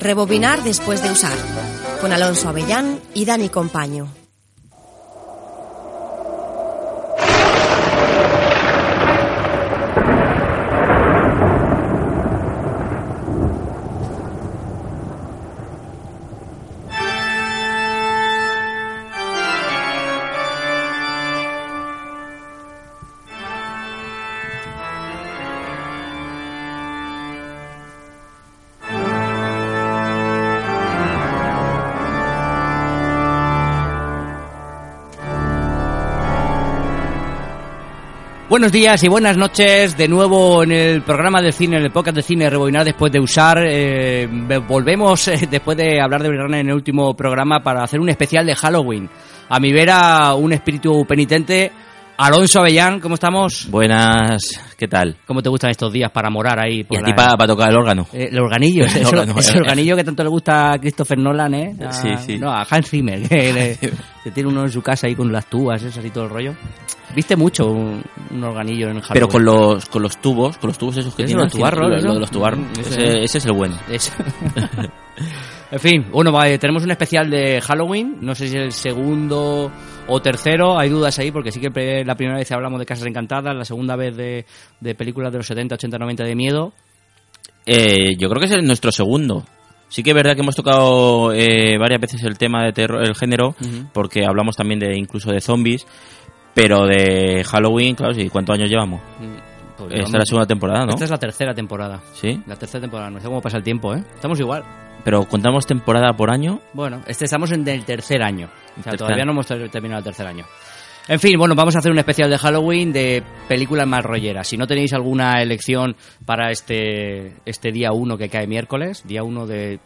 Rebobinar después de usar. Con Alonso Avellán y Dani Compaño. Buenos días y buenas noches. De nuevo en el programa de cine, en el podcast de cine Rebobinar después de usar. Eh, volvemos eh, después de hablar de Verano en el último programa para hacer un especial de Halloween. A mi vera, un espíritu penitente. Alonso Avellán, ¿cómo estamos? Buenas, ¿qué tal? ¿Cómo te gustan estos días para morar ahí? y a ti para, tocar el órgano. Eh, el organillo, ese, el organillo que tanto le gusta a Christopher Nolan, ¿eh? sí, sí. No, a Hans Zimmer, que, tiene uno en su casa ahí con las tubas, esas y todo el rollo. Viste mucho un, organillo en Halloween. Pero con los, con los tubos, con los tubos esos que tienen. Los tubarros, lo, de los tubarros. Mm, ese, ese, es el bueno. en fin, bueno, vale, tenemos un especial de Halloween. No sé si es el segundo o tercero. Hay dudas ahí porque sí que la primera vez hablamos de Casas Encantadas, la segunda vez de, de películas de los 70, 80, 90 de miedo. Eh, yo creo que es nuestro segundo. Sí que es verdad que hemos tocado eh, varias veces el tema de terror, el género, porque hablamos también de incluso de zombies. Pero de Halloween, claro, sí. ¿Cuántos años llevamos? Mm, pues esta es la segunda temporada, ¿no? Esta es la tercera temporada. ¿Sí? La tercera temporada. No sé cómo pasa el tiempo, ¿eh? Estamos igual. ¿Pero contamos temporada por año? Bueno, este estamos en el tercer año. O sea, todavía no hemos terminado el tercer año. En fin, bueno, vamos a hacer un especial de Halloween de películas más rolleras. Si no tenéis alguna elección para este, este día 1 que cae miércoles, día 1 de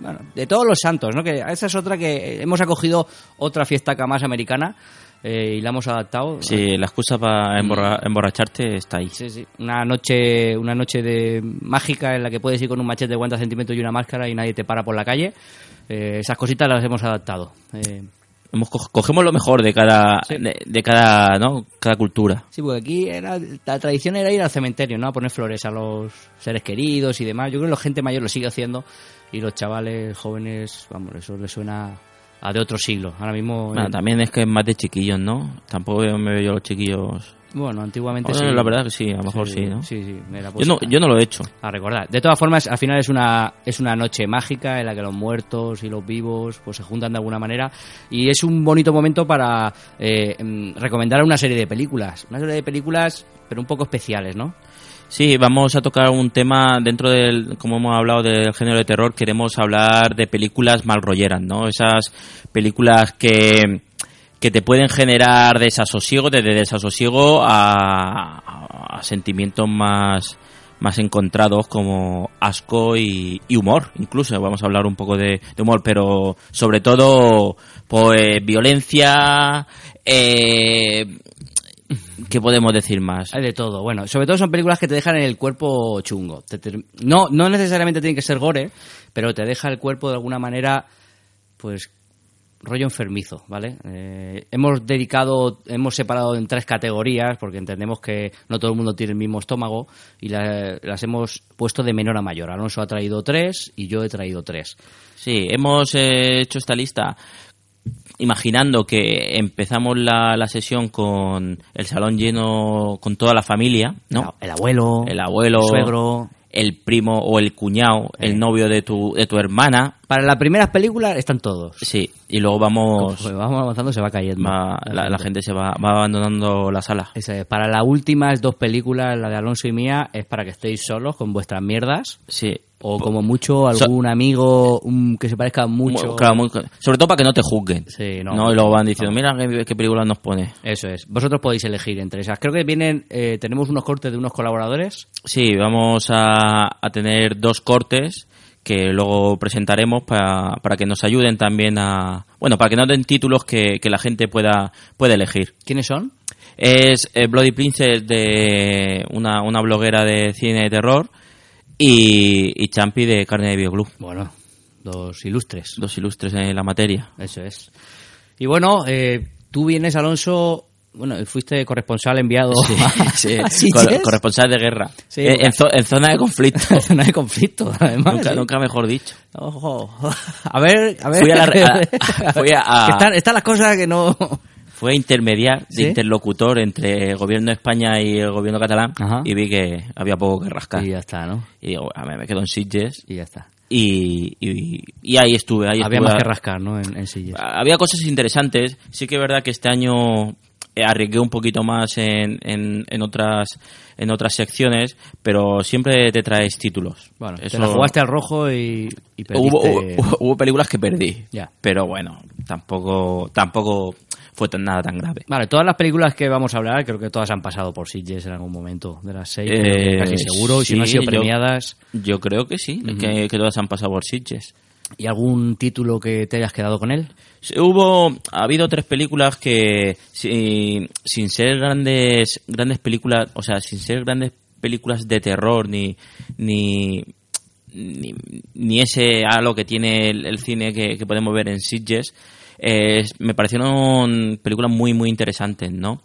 bueno, de todos los santos, ¿no? Que esa es otra que hemos acogido otra fiesta más americana eh, y la hemos adaptado. Sí, la excusa para mm. emborracharte está ahí. Sí, sí. Una noche, una noche de mágica en la que puedes ir con un machete de 50 centímetros y una máscara y nadie te para por la calle. Eh, esas cositas las hemos adaptado. Eh, cogemos lo mejor de cada de, cada no cada cultura. Sí porque aquí era, la tradición era ir al cementerio no a poner flores a los seres queridos y demás. Yo creo que la gente mayor lo sigue haciendo y los chavales jóvenes vamos eso les suena a de otro siglo. Ahora mismo. Bueno, también es que es más de chiquillos, ¿no? Tampoco me veo yo los chiquillos. Bueno, antiguamente sí. La verdad que sí, a lo mejor sí, ¿no? Sí, sí. yo, no, yo no lo he hecho. A recordar. De todas formas, al final es una, es una noche mágica en la que los muertos y los vivos pues se juntan de alguna manera y es un bonito momento para eh, mm, recomendar una serie de películas. Una serie de películas, pero un poco especiales, ¿no? Sí, vamos a tocar un tema dentro del, como hemos hablado del género de terror, queremos hablar de películas mal rolleras, ¿no? Esas películas que, que te pueden generar desasosiego, desde desasosiego a, sentimientos más, más encontrados como asco y, humor, incluso vamos a hablar un poco de, de humor, pero sobre todo pues violencia, eh, ¿Qué podemos decir más? Hay de todo. Bueno, sobre todo son películas que te dejan el cuerpo chungo. no, no necesariamente tienen que ser gore, pero te deja el cuerpo de alguna manera, pues, rollo enfermizo, ¿vale? Eh, hemos dedicado, hemos separado en tres categorías, porque entendemos que no todo el mundo tiene el mismo estómago, y las hemos puesto de menor a mayor. Alonso ha traído tres y yo he traído tres. Sí, hemos eh, hecho esta lista imaginando que empezamos la, la, sesión con el salón lleno con toda la familia, ¿no? El, abuelo, el abuelo, el suegro, el primo o el cuñado, el novio de tu, de tu hermana. Para las primeras películas están todos. Sí, y luego vamos... vamos avanzando se va cayendo. la, gente se va, va abandonando la sala. Para las últimas dos películas, la de Alonso y mía, es para que estéis solos con vuestras mierdas. Sí. O como mucho algún amigo que se parezca mucho. sobre todo para que no te juzguen. Sí, no, Y luego van diciendo, mira qué, película nos pone. Eso es. Vosotros podéis elegir entre esas. Creo que vienen, eh, tenemos unos cortes de unos colaboradores. Sí, vamos a, a tener dos cortes que luego presentaremos para, para que nos ayuden también a... Bueno, para que nos den títulos que, que la gente pueda, pueda elegir. ¿Quiénes son? Es eh, Bloody Princess de una, una bloguera de cine de terror y, y Champi de Carne de Bioclub. Bueno, dos ilustres. Dos ilustres en la materia. Eso es. Y bueno, eh, tú vienes, Alonso, bueno, fuiste corresponsal enviado Sí, sí, cor- corresponsal de guerra. Eh, en, zo- en zona de conflicto. zona de conflicto, además. nunca, nunca mejor dicho. Ojo. A ver, a ver. Fui a la re- a- fui a- Que están, están las cosas que no... Fue a intermediar, de interlocutor entre el gobierno de España y el gobierno catalán Ajá. y vi que había poco que rascar. Y ya está, ¿no? Y digo, a ver, me quedo en Sitges Y ya está. y, y, y ahí estuve. Ahí Había estuve. más que rascar, ¿no? En, en sillas. Había cosas interesantes. Sí que es verdad que este año eh, arriesgué un poquito más en, en, en otras en otras secciones, pero siempre te traes títulos. Bueno, te Eso- la jugaste al rojo y, y perdiste... hubo, hubo, hubo películas que perdí. Ya. Pero bueno, tampoco tampoco fue tan, nada tan grave. Vale, todas las películas que vamos a hablar, creo que todas han pasado por Sitges en algún momento de las seis, Eh, casi seguro, y si no han sido premiadas. Yo creo que sí, que, que todas han pasado por Sitges. ¿Y algún título que te hayas quedado con él? Hubo, ha habido tres películas que sin, sin ser grandes, grandes películas, o sea, sin ser grandes películas de terror ni, ni, ni, ni ese halo que tiene el, el cine que, que podemos ver en Sitges, eh, me parecieron películas muy, muy interesantes, ¿no?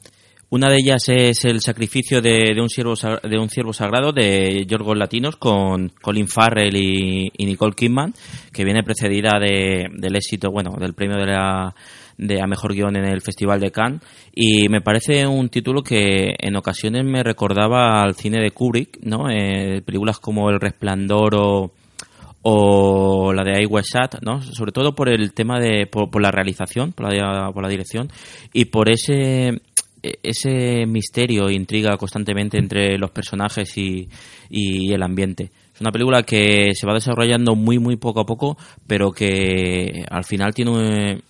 Una de ellas es El sacrificio de, de un siervo de un ciervo sagrado de Yorgos Latinos con Colin Farrell y, y Nicole Kidman, que viene precedida de, del éxito, bueno, del premio de la de a mejor guion en el Festival de Cannes y me parece un título que en ocasiones me recordaba al cine de Kubrick, ¿no? Eh, películas como El Resplandor o o la de I Was Shut, ¿no? Sobre todo por el tema de por, la realización, por la, por la dirección y por ese ese misterio e intriga constantemente entre los personajes y, y el ambiente. Es una película que se va desarrollando muy muy poco a poco, pero que al final tiene un-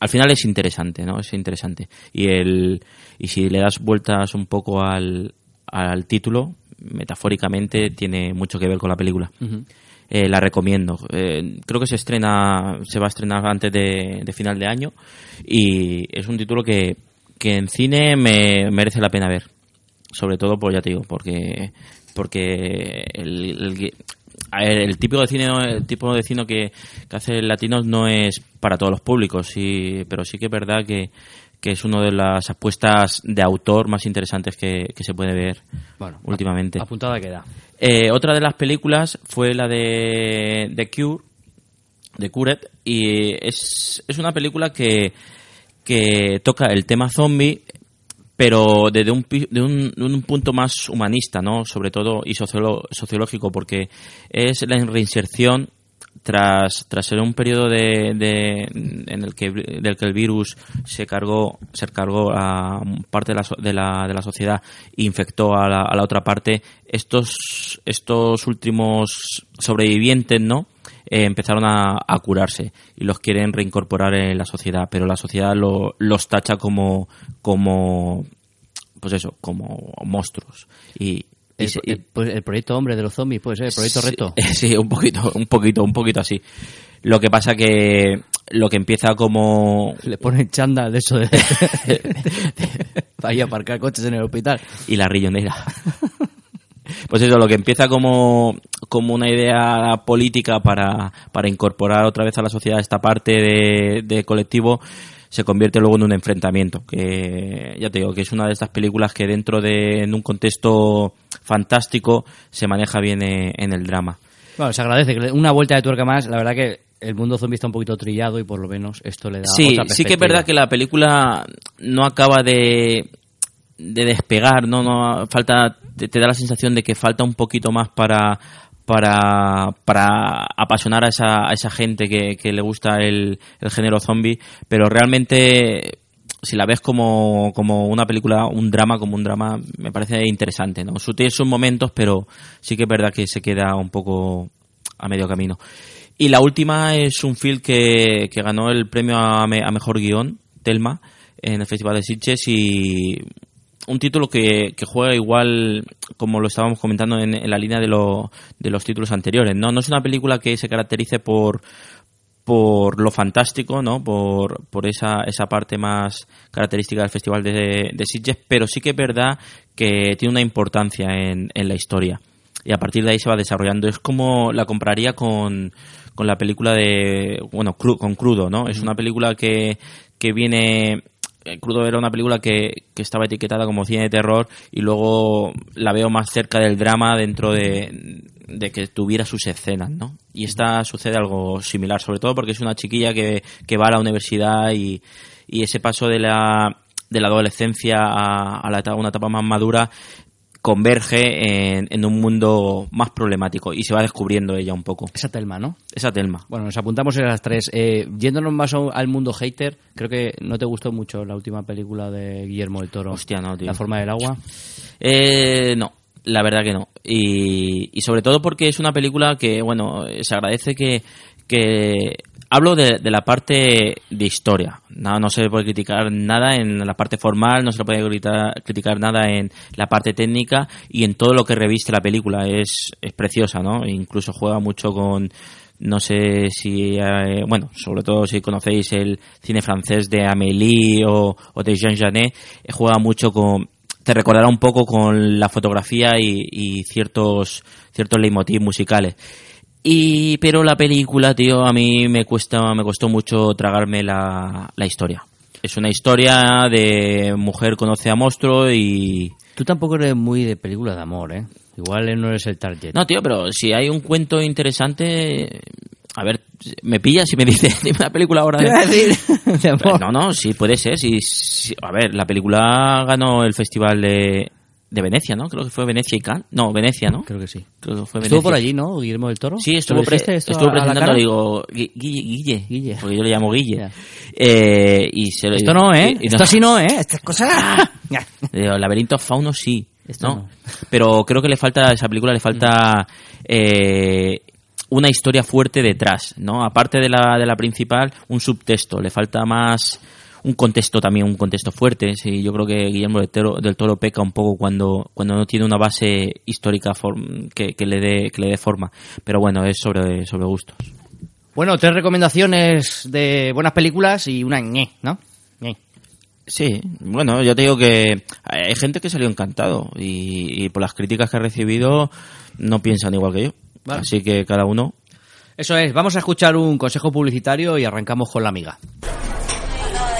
al final es interesante, ¿no? Es interesante. Y el y si le das vueltas un poco al, al título, metafóricamente tiene mucho que ver con la película. Eh, la recomiendo. Eh, creo que se estrena, se va a estrenar antes de, final de año y es un título que, que en cine me merece la pena ver. Sobre todo, pues ya te digo, porque porque el, el- tipo de cine el tipo de cine que, que hace Latinos no es para todos los públicos sí, pero sí que es verdad que, que es una de las apuestas de autor más interesantes que, que se puede ver Bueno, últimamente Apuntada queda. eh, otra de las películas fue la de The Cure, de Cured, y es, es una película que, que toca el tema zombie, pero desde un, de un, punto más humanista, ¿no? Sobre todo, y sociolo- sociológico, porque es la reinserción tras, tras ser un periodo de, de- en el que del que el virus se cargó se cargó a parte de la, de la, de la sociedad e infectó a la, a la otra parte estos estos últimos sobrevivientes no Eh, empezaron a, a curarse y los quieren reincorporar en la sociedad pero la sociedad lo- los tacha como como pues eso como monstruos. Y El, se- y- el- pues el proyecto Hombre de los Zombies, puede ser, el proyecto Sí, Reto. Sí, un poquito, un poquito, un poquito así. Lo que pasa que lo que empieza como Le ponen chándal de eso de... Para ir a aparcar coches en el hospital. y la rillonera. Pues eso, lo que empieza como, como una idea política para, para incorporar otra vez a la sociedad esta parte de, de colectivo, se convierte luego en un enfrentamiento. Que ya te digo, que es una de estas películas que dentro de en un contexto fantástico se maneja bien eh, en el drama. Bueno, se agradece una vuelta de tuerca más. La verdad que el mundo zombie está un poquito trillado y por lo menos esto le da Sí, otra sí que es verdad que la película no acaba de, de despegar, no, no falta, te, te da la sensación de que falta un poquito más para para, para apasionar a esa, a esa gente que, que le gusta el, el género zombie, pero realmente si la ves como, como una película, un drama, como un drama, me parece interesante, ¿no? Su- Tiene sus momentos, pero sí que es verdad que se queda un poco a medio camino. Y la última es un film que, que ganó el premio a, me- a mejor guion, Telma, en el Festival de Sitges y un título que, que juega igual como lo estábamos comentando en, en la línea de, lo- de los títulos anteriores. ¿no? no es una película que se caracterice por por lo fantástico, ¿no? Por, por esa, esa parte más característica del Festival de, de Sitges, pero sí que es verdad que tiene una importancia en, en la historia. Y a partir de ahí se va desarrollando. Es como la compraría con, con la película de, bueno, Cru- con Crudo, ¿no? Es una película que, que viene eh, Crudo era una película que, que estaba etiquetada como cine de terror y luego la veo más cerca del drama dentro de, de que tuviera sus escenas, ¿no? Y esta sucede algo similar, sobre todo porque es una chiquilla que, que va a la universidad y, y ese paso de la, de la adolescencia a, a la etapa- una etapa más madura converge en, en un mundo más problemático y se va descubriendo ella un poco. Esa Telma, ¿no? Esa Telma. Bueno, nos apuntamos en las tres. Eh, yéndonos más a- al mundo hater, creo que no te gustó mucho la última película de Guillermo del Toro. Hostia, no, tío. La forma del agua. Eh, no, la verdad que no. Y, y sobre todo porque es una película que, bueno, se agradece que, que hablo de, de la parte de historia. No, no se puede criticar nada en la parte formal, no se puede criticar, criticar nada en la parte técnica y en todo lo que reviste la película. Es, es preciosa, ¿no? Incluso juega mucho con no sé si, eh, bueno, sobre todo si conocéis el cine francés de Amélie o, o de Jean Genet, eh, juega mucho con, te recordará un poco con la fotografía y, y ciertos, ciertos leitmotiv musicales. Y, pero la película, tío, a mí me cuesta, me costó mucho tragarme la, la historia. Es una historia de mujer conoce a monstruo y, Tú tampoco eres muy de película de amor, ¿eh? Igual no eres el target. No, tío, pero si hay un cuento interesante, a ver, me pillas si me dices, dime una película ahora. De... decir, de amor. No, no, sí, puede ser. Sí, sí. A ver, la película ganó el festival de, de Venecia, ¿no? Creo que fue Venecia y Cannes. No, Venecia, ¿no? Creo que sí. Creo que fue Estuvo por allí, ¿no? Guillermo del Toro. Sí, ¿Te estuvo, pre- estuvo a la presentando, digo, Gui- Guille, Guille, Guille. porque yo le llamo Guille. Eh, y se lo- Esto no, ¿eh? y- y Esto así no, ¿eh? Estas cosas... Digo, laberinto fauno sí, Esto ¿no? no. Pero creo que le falta a esa película le falta eh, una historia fuerte detrás, ¿no? Aparte de la de la principal, un subtexto, le falta más un contexto también, un contexto fuerte. Sí, yo creo que Guillermo del Toro, del Toro peca un poco cuando cuando no tiene una base histórica form- que, que le dé que le dé forma. Pero bueno, es sobre sobre gustos. Bueno, tres recomendaciones de buenas películas y una ñe, ¿no? Ñe. Sí, bueno, yo te digo que hay gente que salió encantado y, y por las críticas que ha recibido no piensan igual que yo. Vale. Así que cada uno. Eso es, vamos a escuchar un consejo publicitario y arrancamos con la amiga.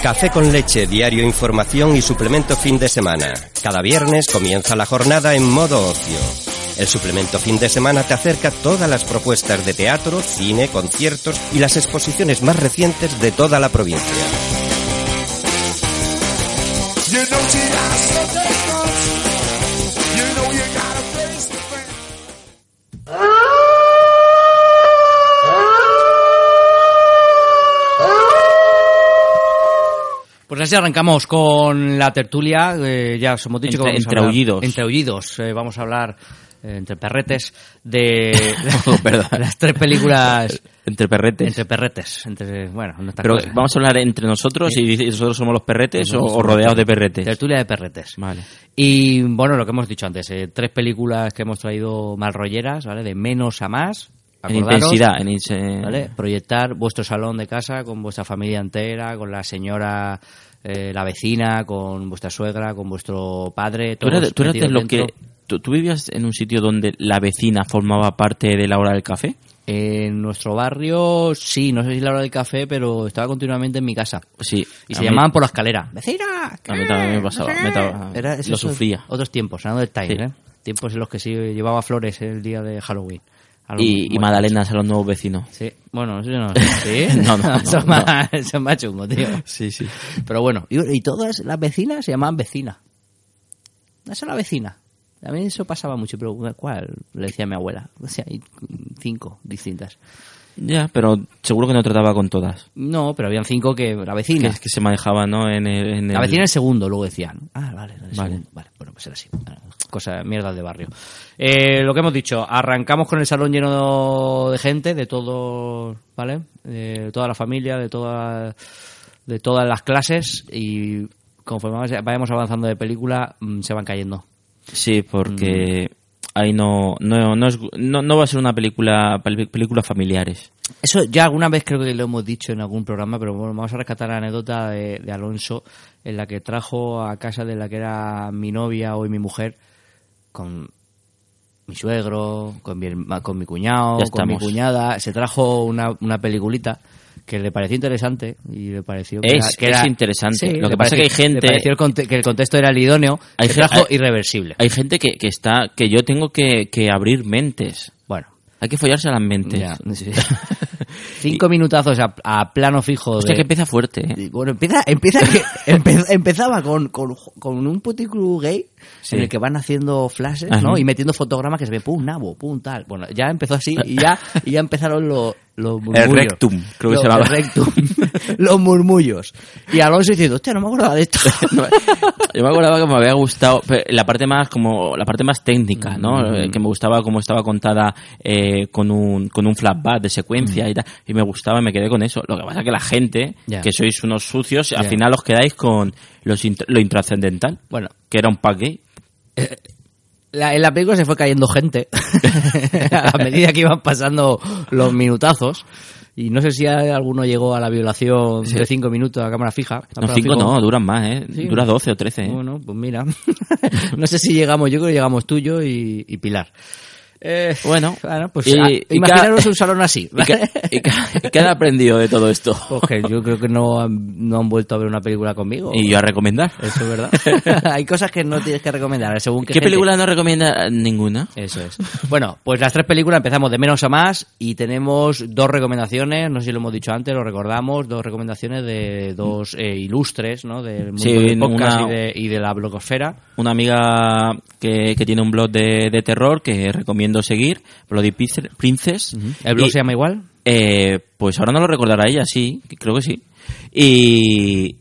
Café con leche, diario información y suplemento fin de semana. Cada viernes comienza la jornada en modo ocio. El suplemento fin de semana te acerca todas las propuestas de teatro, cine, conciertos y las exposiciones más recientes de toda la provincia. Así arrancamos con la tertulia. eh, ya os hemos dicho que Entre- vamos a entre hablar- aullidos. Entre aullidos. eh, vamos a hablar eh, entre perretes de Oh, las tres películas Entre perretes. entre perretes. Entre, bueno, no estas Pero vamos a hablar entre nosotros y nosotros somos los perretes o, Nosotros o somos rodeados de perretes. Tertulia de perretes. Vale. Y bueno, lo que hemos dicho antes, eh, tres películas que hemos traído mal rolleras, ¿vale? De menos a más. En intensidad. En. Proyectar vuestro salón de casa con vuestra familia entera, con la señora, eh, la vecina, con vuestra suegra, con vuestro padre. Todos tú lo que. ¿tú, tú vivías en un sitio donde la vecina formaba parte de la hora del café? En nuestro barrio, sí, no sé si la hora del café, pero estaba continuamente en mi casa. Sí. Y se mí- llamaban por la escalera. ¡Vecina! A mí también me pasaba. me estaba- Era, lo sufría. Otros tiempos, hablando del time, Sí. ¿eh? Tiempos en los que sí llevaba flores el día de Halloween. Y, y muertos. magdalenas a los nuevos vecinos. Sí, bueno, eso no sé. ¿Sí? No, no, no. más, eso es más chungo, tío. Sí, sí. Pero bueno, y, y todas las vecinas se llamaban vecina. Esa es la vecina. A mí eso pasaba mucho, pero ¿cuál? Le decía a mi abuela. O sea, hay cinco distintas. Ya, pero seguro que no trataba con todas. No, pero habían cinco que la Que, vecina. es que se manejaba, ¿no? En el, en el- La vecina el segundo, luego decían. Ah, vale, el Vale. segundo. Vale, bueno, pues era así. Cosa, mierda de barrio. Eh, lo que hemos dicho, arrancamos con el salón lleno de gente, de todo, ¿vale? De toda la familia, de toda, de todas las clases y conforme vayamos avanzando de película, mm, se van cayendo. Sí, porque ahí no no, no, es- no, no va a ser una película pel- películas familiares. Eso ya alguna vez creo que lo hemos dicho en algún programa, pero bueno, vamos a rescatar la anécdota de, de Alonso en la que trajo a casa de la que era mi novia hoy mi mujer con mi suegro, con mi, con mi cuñado, con mi cuñada. Se trajo una, una peliculita que le pareció interesante y le pareció que Es- es interesante. Lo le que pasa es que hay le gente- pareció el que el contexto era el idóneo Hay que trajo hay- irreversible Hay gente que, que está, que yo tengo que, que abrir mentes. bueno Hay que follarse las mentes. ya, sí. cinco minutazos a, a plano fijo Hostia, de- que empieza fuerte, ¿eh? Bueno, empieza, empieza que empe- empezaba con, con, con un puticlub gay Sí. en el que van haciendo flashes, Ajá. ¿no? Y metiendo fotogramas que se ve pum nabo, pum tal. Bueno, ya empezó así y ya, y ya empezaron los, los murmullos. rectum, creo que Los- se llamaba. el rectum. los murmullos. Y Alonso diciendo, hostia, no me acordaba de esto. Yo me acordaba que me había gustado la parte más como la parte más técnica, ¿no? Mm. Eh, Que me gustaba cómo estaba contada eh, con un con un flashback de secuencia y tal y me gustaba y me quedé con eso. Lo que pasa es que la gente Mm. Que sois unos sucios al final os quedáis con los int- lo intrascendental, bueno, que era un pack gay. la- en la película se fue cayendo gente a medida que iban pasando los minutazos. Y no sé si alguno llegó a la violación de cinco minutos a cámara fija. a No, plano cinco fijo. no, duran más, ¿eh? Sí. Dura 12 o 13, ¿eh? Bueno, pues mira. no sé si llegamos, yo creo que llegamos tú, yo y, y Pilar. Eh, Bueno, pues y- ah, y imaginaros cada- un salón así. ¿Y qué, y y qué han aprendido de todo esto? Pues que yo creo que no han, no han vuelto a ver una película conmigo. Y yo a recomendar. Eso es verdad. Hay cosas que no tienes que recomendar, según qué, ¿Qué gente. película no recomienda ninguna? Eso es. Bueno, pues las tres películas empezamos de menos a más y tenemos dos recomendaciones, no sé si lo hemos dicho antes, lo recordamos, dos recomendaciones de dos eh, ilustres, ¿no? Del mundo Sí, del podcast una- y, de, y de la blogosfera. una amiga que, que tiene un blog de, de terror que recomiendo seguir, Bloody Princess. ¿El blog Y, se llama igual? eh, pues ahora no lo recordará ella, sí, creo que sí. Y,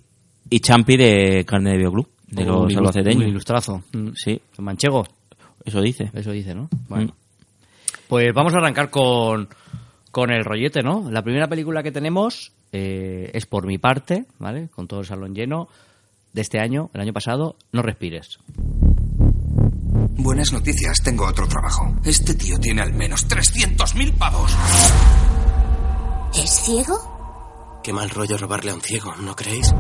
y Champi de Carne de Bioclub, de Un los albaceteños. Un ilustrazo. Mm. Sí, Manchego, eso dice. eso dice, ¿no? Bueno. Mm. Pues vamos a arrancar con, con el rollete, ¿no? La primera película que tenemos eh, es por mi parte, ¿vale? Con todo el salón lleno de este año, el año pasado, No respires. Buenas noticias, tengo otro trabajo. Este tío tiene al menos 300.000 pavos. ¿Es ciego? Qué mal rollo robarle a un ciego, ¿no creéis?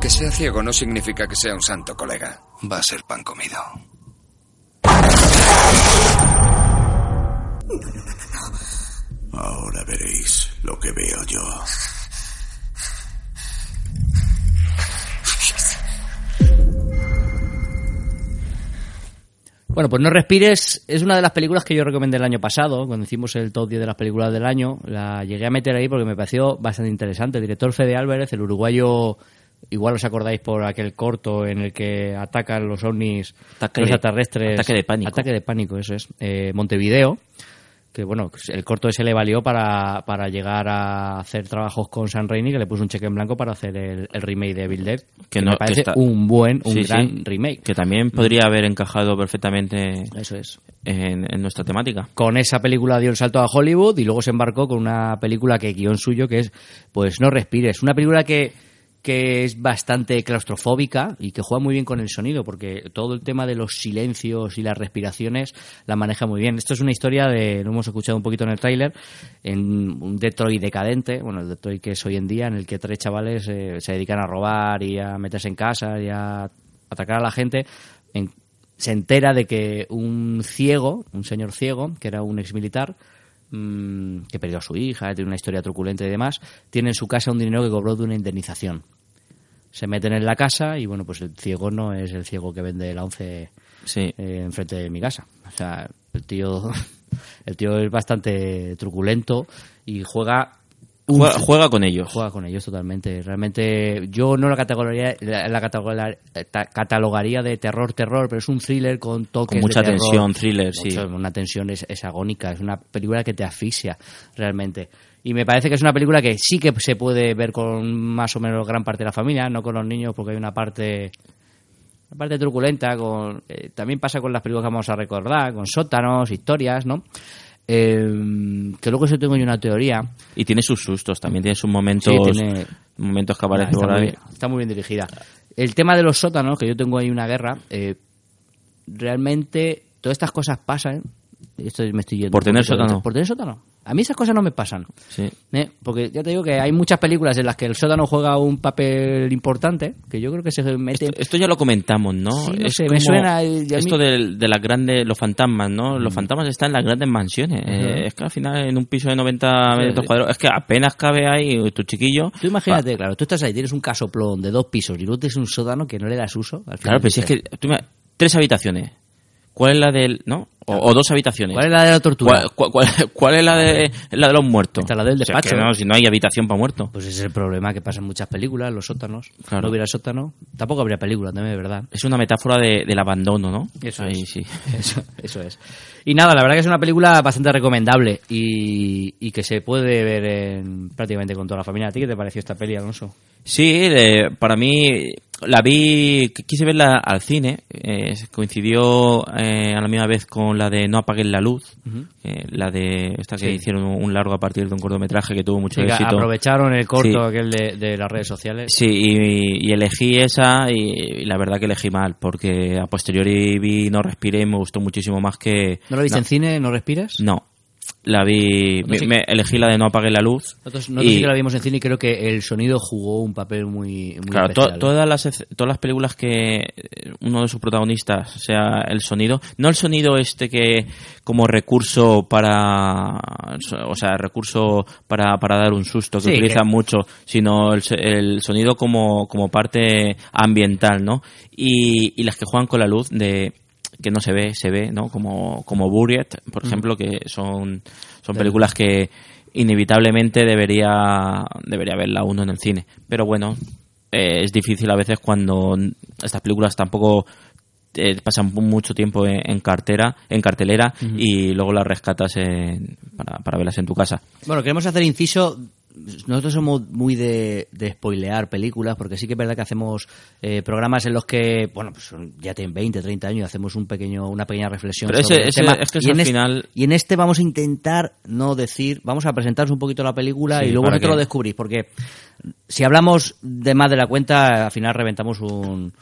Que sea ciego no significa que sea un santo, colega. Va a ser pan comido. Ahora veréis lo que veo yo. Bueno, pues No Respires es una de las películas que yo recomendé el año pasado, cuando hicimos el top 10 de las películas del año. La llegué a meter ahí porque me pareció bastante interesante. El director Fede Álvarez, el uruguayo, igual os acordáis por aquel corto en el que atacan los ovnis, Ataque los de- extraterrestres. ataque de pánico. Ataque de pánico, eso es. Eh, Montevideo. Que bueno, el corto ese le valió para, para llegar a hacer trabajos con San Raimi, que le puso un cheque en blanco para hacer el, el remake de Evil Dead. Que Que, no- me que parece está- un buen, un Sí, gran sí. remake. Que también podría haber encajado perfectamente Eso es. en, en nuestra temática. con esa película dio el salto a Hollywood y luego se embarcó con una película que guion suyo que es pues No respires, una película que que es bastante claustrofóbica y que juega muy bien con el sonido porque todo el tema de los silencios y las respiraciones la maneja muy bien. Esto es una historia de, lo hemos escuchado un poquito en el tráiler, en un Detroit decadente, bueno, el Detroit que es hoy en día, en el que tres chavales eh, se dedican a robar y a meterse en casa y a atacar a la gente. En- se entera de que un ciego, un señor ciego, que era un exmilitar, mm, que perdió a su hija, tiene una historia truculenta y demás, tiene en su casa un dinero que cobró de una indemnización. Se meten en la casa y bueno, pues el ciego no es el ciego que vende la once Sí. eh, enfrente de mi casa. O sea, el tío, el tío es bastante truculento y juega un- Juega, juega con ellos. juega con ellos totalmente. Realmente yo no la catalogaría, la, la catalogaría, ta- catalogaría de terror, terror, pero es un thriller con toques Con mucha de terror. tensión, thriller, sí. Una tensión es, es agónica, es una película que te asfixia realmente. Y me parece que es una película que sí que se puede ver con más o menos gran parte de la familia, no con los niños, porque hay una parte una parte truculenta, con, eh, también pasa con las películas que vamos a recordar, con sótanos, historias, ¿no? Eh, que luego eso tengo yo una teoría. Y tiene sus sustos, también tiene sus momentos, Sí, tiene- momentos que Ah, aparecen está, por muy ahí. bien, está muy bien dirigida. El tema de los sótanos, que yo tengo ahí una guerra, eh, realmente todas estas cosas pasan. Esto me estoy yendo. ¿Por tener sótano? ¿Por tener sótano? A mí esas cosas no me pasan. Sí. ¿eh? Porque ya te digo que hay muchas películas en las que el sótano juega un papel importante, que yo creo que se mete... Esto, esto ya lo comentamos, ¿no? Sí, no Es sé, me suena, mí- Esto de, de las grandes, los fantasmas, ¿no? Los fantasmas están en las grandes mansiones. Eh, es que al final en un piso de 90 metros cuadrados, es que apenas cabe ahí tu chiquillo. Tú imagínate, claro, tú estás ahí, tienes un casoplón de dos pisos y luego tienes un sótano que no le das uso. al final Claro, pero si es que tú me- tres habitaciones. ¿Cuál es la del, no? O, o dos habitaciones. ¿Cuál es la de la tortura? ¿Cuál, cuál- cuál- cuál es la de, la de los muertos? Esta es la del O sea, despacho. que no, si no hay habitación para muertos. Pues ese es el problema que pasa en muchas películas, los sótanos. Claro. No hubiera sótano, tampoco habría película, también es verdad. Es una metáfora de- del abandono, ¿no? Eso Ahí es. sí. Eso, eso es. Y nada, la verdad que es una película bastante recomendable y, y que se puede ver en, prácticamente con toda la familia. ¿A ti qué te pareció esta peli, Alonso? Sí, eh, para mí la vi, quise verla al cine, eh, coincidió eh, a la misma vez con la de No apaguen la luz, eh, la de esta que Sí. hicieron un largo a partir de un cortometraje que tuvo mucho Sí, éxito. aprovecharon el corto Sí. aquel de, de las redes sociales. Sí, y, y elegí esa y, y la verdad que elegí mal, porque a posteriori vi No Respiré y me gustó muchísimo más que... ¿No lo viste en cine? ¿No respiras? No, la vi, me, elegí la de No apague la luz. Nosotros, nosotros y- sí que la vimos en cine y creo que el sonido jugó un papel muy, muy Claro, to- especial. todas las todas las películas que eh, uno de sus protagonistas sea el sonido, no el sonido este que como recurso para o sea, recurso para, para dar un susto que Sí, utilizan que- mucho, sino el, el sonido como como parte ambiental, ¿no? Y, y las que juegan con la luz de que no se ve, se ve, ¿no? Como como Buried, por ejemplo, que son son películas que inevitablemente debería debería verla uno en el cine. Pero bueno, eh, es difícil a veces cuando estas películas tampoco eh, pasan mucho tiempo en, en cartera, en cartelera y luego las rescatas en- para, para verlas en tu casa. Bueno, queremos hacer inciso. Nosotros somos muy de, de spoilear películas, porque sí que es verdad que hacemos eh, programas en los que, bueno, pues ya tienen 20, 30 años, y hacemos un pequeño, una pequeña reflexión Pero sobre ese- el ese- tema. es que y, en al este, final- y en este vamos a intentar no decir, vamos a presentaros un poquito la película Sí, y luego vosotros lo descubrís, porque si hablamos de más de la cuenta, al final reventamos un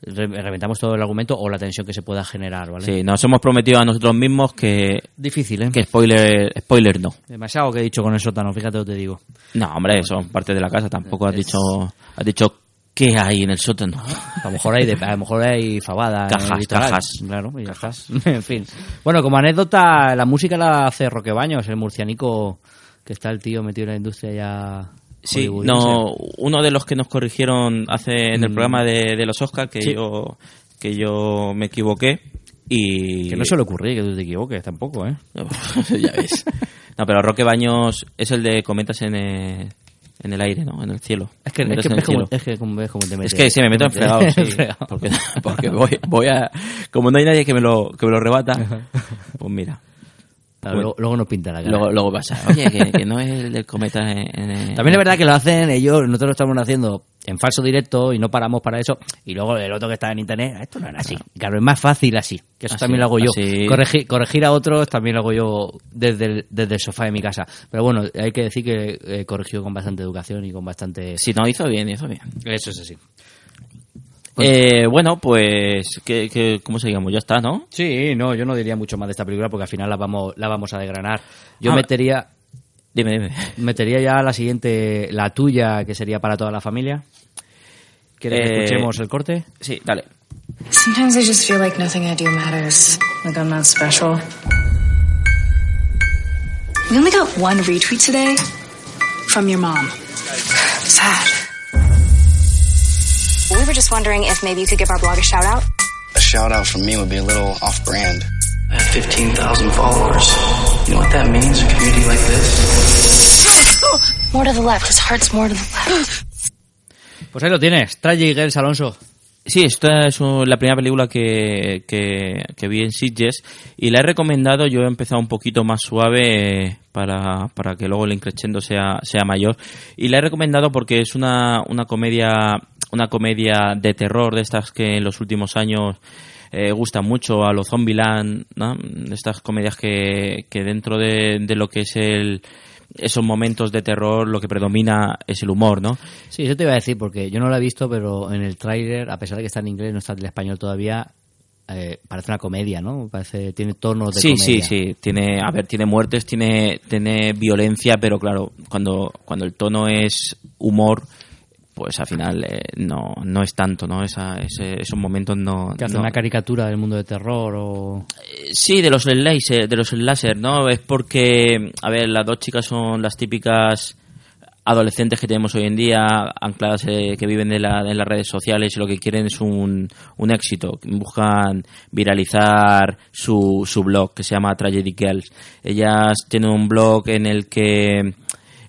reventamos todo el argumento o la tensión que se pueda generar, ¿vale? Sí, nos hemos prometido a nosotros mismos que, Difícil, ¿eh? que spoiler, spoiler no. Demasiado que he dicho con el sótano, fíjate lo que te digo. No, hombre, son parte de la casa, tampoco has dicho, has dicho qué hay en el sótano. A lo mejor hay, de- a lo mejor hay fabada. Cajas, eh, cajas. Claro, y cajas. en fin. Bueno, como anécdota, la música la hace Roque Baños, el murcianico que está el tío metido en la industria ya. Sí, no, uno de los que nos corrigieron hace en el Mm. programa de, de los Oscars que Sí. yo que yo me equivoqué y Que no se le ocurría que tú te equivoques tampoco, ¿eh? ya ves. No, pero Roque Baños es el de cometas en el, en el aire, ¿no? En el cielo. Es que, es que ves cielo. es que como- ves cómo te metes. Es que sí, me meto en fregado, sí. Porque, porque voy, voy a... Como no hay nadie que me lo, que me lo rebata, pues mira. Claro, luego, luego nos pinta la cara. Luego, luego pasa, oye, que, que no es el del cometa en, en También es verdad que lo hacen ellos, nosotros lo estamos haciendo en falso directo y no paramos para eso. Y luego el otro que está en internet, "Ah, esto no era así. Claro, es más fácil así. Que eso Así, también lo hago yo. Corregir, corregir a otros también lo hago yo desde el, desde el sofá de mi casa. Pero bueno, hay que decir que eh, corrigió con bastante educación y con bastante... Si no, hizo bien, hizo bien. Eso es así. Eh, bueno, pues, que, que, ¿cómo seguimos? Ya está, ¿no? Sí, no, yo no diría mucho más de esta película porque al final la vamos, la vamos a desgranar. Yo Ah, metería, Dime, dime. metería ya la siguiente, la tuya, que sería para toda la familia. ¿Quieres que Eh, escuchemos el corte? Sí, dale. Sometimes I just feel like nothing I do matters. Like I'm not special. We only got one retweet today from your mom. Sad. We were just wondering if maybe you could give our blog a shout out. A shout out from me would be a little off brand. I have 15,000 followers. You know what that means? A community like this? More to the left. His heart's more to the left. Pues ahí lo tienes, Tragic Girls, Alonso. Sí, esta es la primera película que, que, que vi en Sitges y la he recomendado. Yo he empezado un poquito más suave eh, para, para que luego el increchendo sea, sea mayor. Y la he recomendado porque es una, una comedia una comedia de terror de estas que en los últimos años eh, gustan mucho a los Zombieland, ¿no? De estas comedias que, que dentro de, de lo que es el esos momentos de terror lo que predomina es el humor, ¿no? Sí, eso te iba a decir, porque yo no la he visto, pero en el tráiler, a pesar de que está en inglés, no está en español todavía, eh, parece una comedia, ¿no? Parece, tiene tonos de sí, comedia. Sí, sí, Tiene, a ver, tiene muertes, tiene, tiene violencia, pero claro, cuando, cuando el tono es humor, pues al final eh, no, no es tanto, ¿no? Esa, ese, esos momentos no... Que hace no- una caricatura del mundo de terror o... Eh, Sí, de los láser, de los láser, ¿no? Es porque, a ver, las dos chicas son las típicas adolescentes que tenemos hoy en día, ancladas eh, que viven de, la, de las redes sociales y lo que quieren es un, un éxito. Buscan viralizar su, su blog que se llama Tragedy Girls. Ellas tienen un blog en el que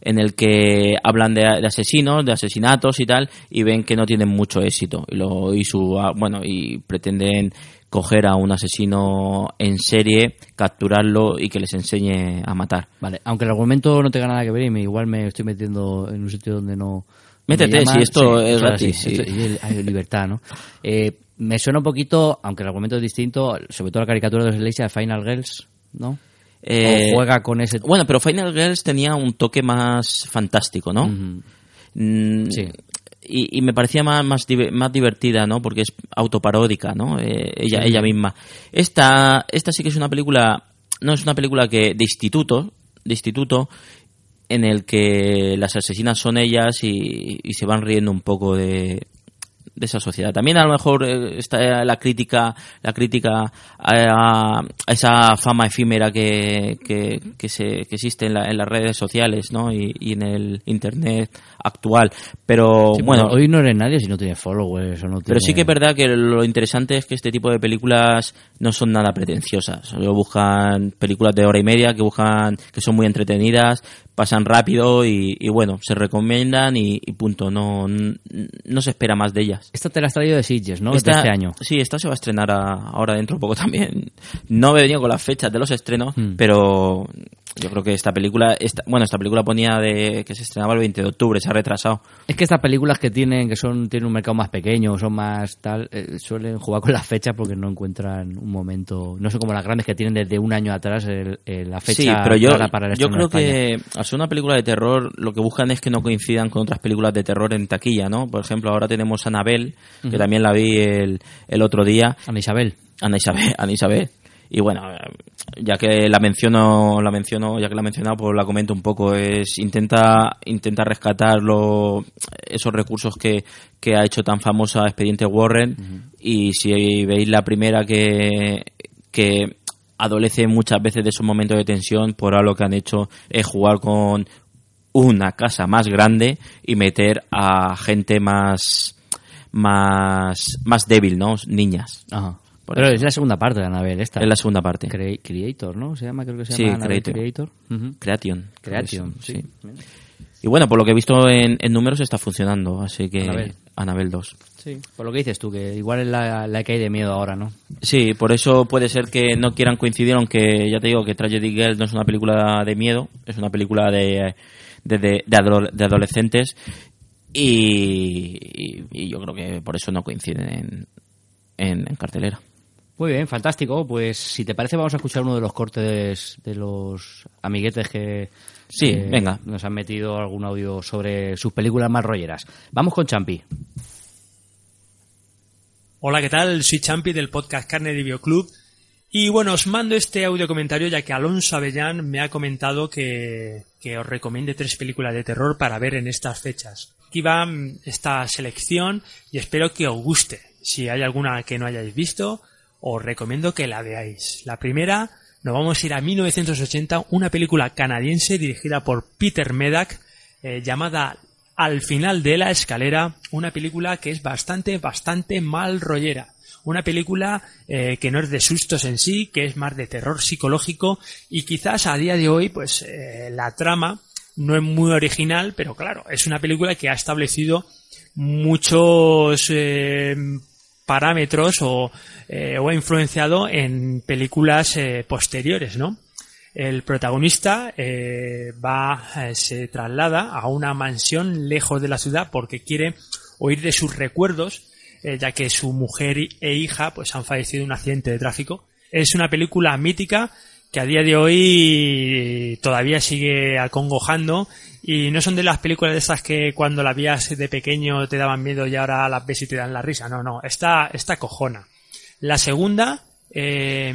en el que hablan de, de asesinos, de asesinatos y tal, y ven que no tienen mucho éxito y lo y su ah, bueno y pretenden coger a un asesino en serie, capturarlo y que les enseñe a matar. Vale, aunque el argumento no tenga nada que ver y me, igual me estoy metiendo en un sitio donde no... Métete, si esto es gratis, sí, sí. esto- y el- hay libertad, ¿no? Eh, me suena un poquito, aunque el argumento es distinto, sobre todo la caricatura de los Leisha de Final Girls, ¿no? Eh, o juega con ese... Bueno, pero Final Girls tenía un toque más fantástico, ¿no? Mm, Sí. Y, y me parecía más, más, diver- más divertida, ¿no? Porque es autoparódica, ¿no? Eh, ella, Sí. ella misma. Esta, esta sí que es una película, no es una película que de instituto, de instituto, en el que las asesinas son ellas y, y se van riendo un poco de, de esa sociedad. También a lo mejor eh, está la crítica, la crítica a, a esa fama efímera que, que, que se, que existe en, la- en las redes sociales, ¿no? Y, y en el internet actual. Pero Sí, bueno, pero hoy no eres nadie si no tienes followers o no pero tienes- sí que es verdad que lo interesante es que este tipo de películas no son nada pretenciosas. Buscan películas de hora y media que buscan que son muy entretenidas, pasan rápido y, y bueno, se recomiendan y, y punto. No, no se espera más de ellas. Esta te la has traído de Sitges, ¿no? Esta- de este año. Sí, esta se va a estrenar a- ahora dentro de poco también. No me he venido con las fechas de los estrenos, Hmm. pero yo creo que esta película, esta, bueno, esta película ponía de que se estrenaba el 20 de octubre, se ha retrasado. Es que estas películas que tienen, que son, tienen un mercado más pequeño, son más tal, eh, suelen jugar con las fechas porque no encuentran un momento, no son como las grandes que tienen desde un año atrás el- el- la fecha sí, pero yo, clara para el yo creo que al ser una película de terror, lo que buscan es que no coincidan con otras películas de terror en taquilla, ¿no? Por ejemplo, ahora tenemos Anabel, que también la vi el, el otro día. Ana Isabel. Ana Isabel, Ana Isabel. Y bueno, eh, ya que la menciono, la menciono, ya que la he mencionado, pues la comento un poco. Es intenta, intenta rescatar lo- esos recursos que, que ha hecho tan famosa Expediente Warren. Y si veis la primera que, que adolece muchas veces de esos momentos de tensión, por ahora lo que han hecho es jugar con una casa más grande y meter a gente más más más débil, ¿no? Niñas. Ajá. Pero eso. es la segunda parte de Anabel esta. Es la segunda parte. Cre- Creator, ¿no? Se llama, creo que se Sí, llama Annabelle Creator. Creator. Creation. Creation, sí. Y bueno, por lo que he visto en, en números está funcionando, así que Annabelle. Anabel 2. Sí, por lo que dices tú, que igual es la, la que hay de miedo ahora, ¿no? Sí, por eso puede ser que no quieran coincidir, aunque ya te digo que Tragedy Girl no es una película de miedo, es una película de, de, de- adolescentes y, y- y yo creo que por eso no coinciden en, en- en cartelera. Muy bien, fantástico. Pues si te parece vamos a escuchar uno de los cortes de los amiguetes que Sí, venga. nos han metido algún audio sobre sus películas más rolleras. Vamos con Champi. Hola, ¿qué tal? Soy Champi del podcast Carne de Bioclub. Y bueno, os mando este audio comentario ya que Alonso Avellán me ha comentado que, que os recomiende tres películas de terror para ver en estas fechas. Aquí va mm, esta selección y espero que os guste. Si hay alguna que no hayáis visto, os recomiendo que la veáis. La primera, nos vamos a ir a 1980, una película canadiense dirigida por Peter Medak eh, llamada Al final de la escalera, una película que es bastante, bastante mal rollera. Una película eh, que no es de sustos en sí, que es más de terror psicológico y quizás a día de hoy pues eh, la trama no es muy original, pero claro, es una película que ha establecido muchos eh, parámetros o, eh, o ha influenciado en películas eh, posteriores, ¿no? El protagonista eh, va, se traslada a una mansión lejos de la ciudad porque quiere oír de sus recuerdos, ya que su mujer e hija pues han fallecido en un accidente de tráfico. Es una película mítica que a día de hoy todavía sigue acongojando y no son de las películas de esas que cuando las vías de pequeño te daban miedo y ahora las ves y te dan la risa. No, no, esta, esta cojona. La segunda eh,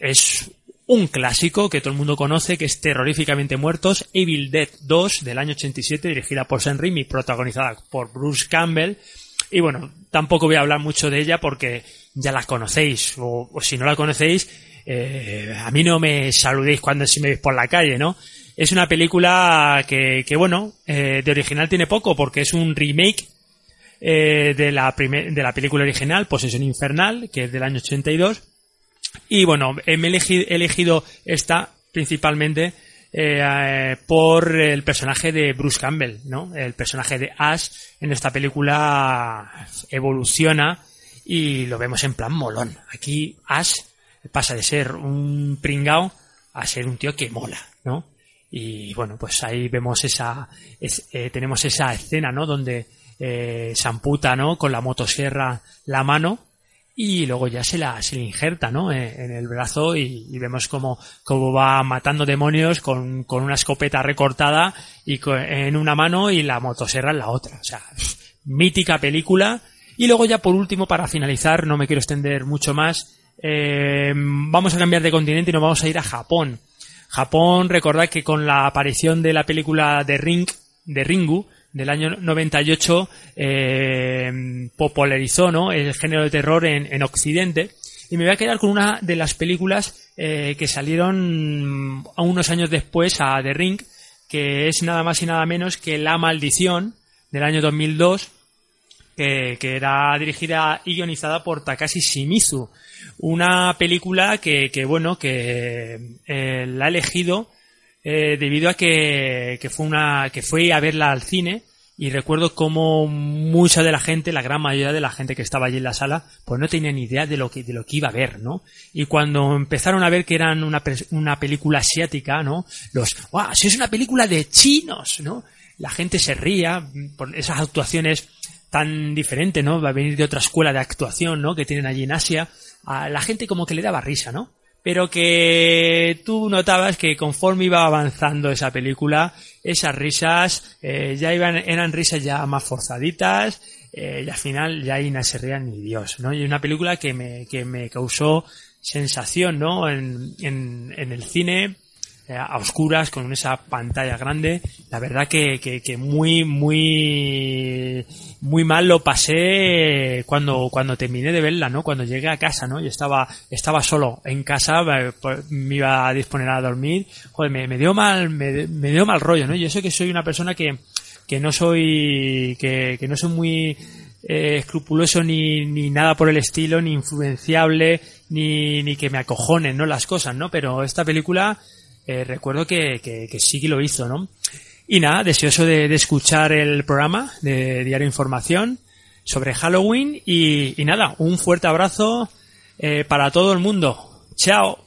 es un clásico que todo el mundo conoce, que es Terroríficamente Muertos, Evil Dead 2 del año 87, dirigida por Sam Raimi, protagonizada por Bruce Campbell. Y bueno, tampoco voy a hablar mucho de ella porque ya la conocéis, o, o si no la conocéis, eh, a mí no me saludéis cuando si me veis por la calle, ¿no? Es una película que, que bueno, eh, de original tiene poco porque es un remake eh, de, la de la película original, Posesión Infernal, que es del año 82. Y bueno, me he elegi- he elegido esta principalmente por el personaje de Bruce Campbell, ¿no? El personaje de Ash en esta película evoluciona y lo vemos en plan molón. Aquí Ash pasa de ser un pringao a ser un tío que mola, ¿no? Y bueno, pues ahí vemos esa, es- eh, tenemos esa escena, ¿no? Donde eh, se amputa, ¿no? Con la motosierra la mano y luego ya se la, se le injerta, ¿no? Eh, en el brazo y, vemos cómo, cómo va matando demonios con, con una escopeta recortada y co- en una mano y la motosierra en la otra. O sea, mítica película. Y luego ya por último, para finalizar, no me quiero extender mucho más, eh, vamos a cambiar de continente y nos vamos a ir a Japón. Japón, recordad que con la aparición de la película de Ring, de Ringu, del año 98, eh, popularizó ¿no? el género de terror en, en Occidente. Y me voy a quedar con una de las películas eh, que salieron a unos años después a The Ring, que es nada más y nada menos que La Maldición, del año 2002, que, que era dirigida y guionizada por Takashi Shimizu. Una película que, que bueno, que eh, la ha elegido eh, debido a que, que fue una, que fue a verla al cine y recuerdo como mucha de la gente, la gran mayoría de la gente que estaba allí en la sala, pues no tenía ni idea de lo que, de lo que iba a ver, ¿no? Y cuando empezaron a ver que eran una, una película asiática, ¿no? Los, ¡guau! Si es una película de chinos, ¿no? La gente se ría por esas actuaciones tan diferentes, ¿no? Va a venir de otra escuela de actuación, ¿no? Que tienen allí en Asia. A la gente como que le daba risa, ¿no? Pero que tú notabas que conforme iba avanzando esa película, esas risas eh, ya iban, eran risas ya más forzaditas, eh, y al final ya ahí no se rían ni Dios, ¿no? Y una película que me, que me causó sensación, ¿no? En, en, en el cine, a oscuras, con esa pantalla grande. La verdad que, que, que muy, muy, muy mal lo pasé cuando, cuando terminé de verla, ¿no? Cuando llegué a casa, ¿no? Yo estaba, estaba solo en casa, eh, pues, me iba a disponer a dormir. Joder, me, dio mal, me, me dio mal rollo, ¿no? Yo sé que soy una persona que, que no soy, que, que no soy muy, eh, escrupuloso ni, ni nada por el estilo, ni influenciable, ni, ni que me acojonen, ¿no? Las cosas, ¿no? Pero esta película, eh, recuerdo que, que, que sí que lo hizo, ¿no? Y nada, deseoso de, de escuchar el programa de Diario Información sobre Halloween y, y nada, un fuerte abrazo eh, para todo el mundo. Chao.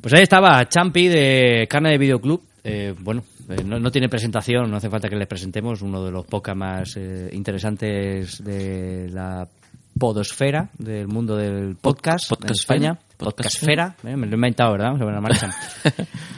Pues ahí estaba Champi de Carne de Videoclub. Eh, bueno, eh, no, no tiene presentación, no hace falta que les presentemos. Uno de los podcasts más eh, interesantes de la podosfera, del mundo del podcast, en Podcastfera. España. Podcastfera, eh, me lo he inventado, ¿verdad? Sobre la marcha.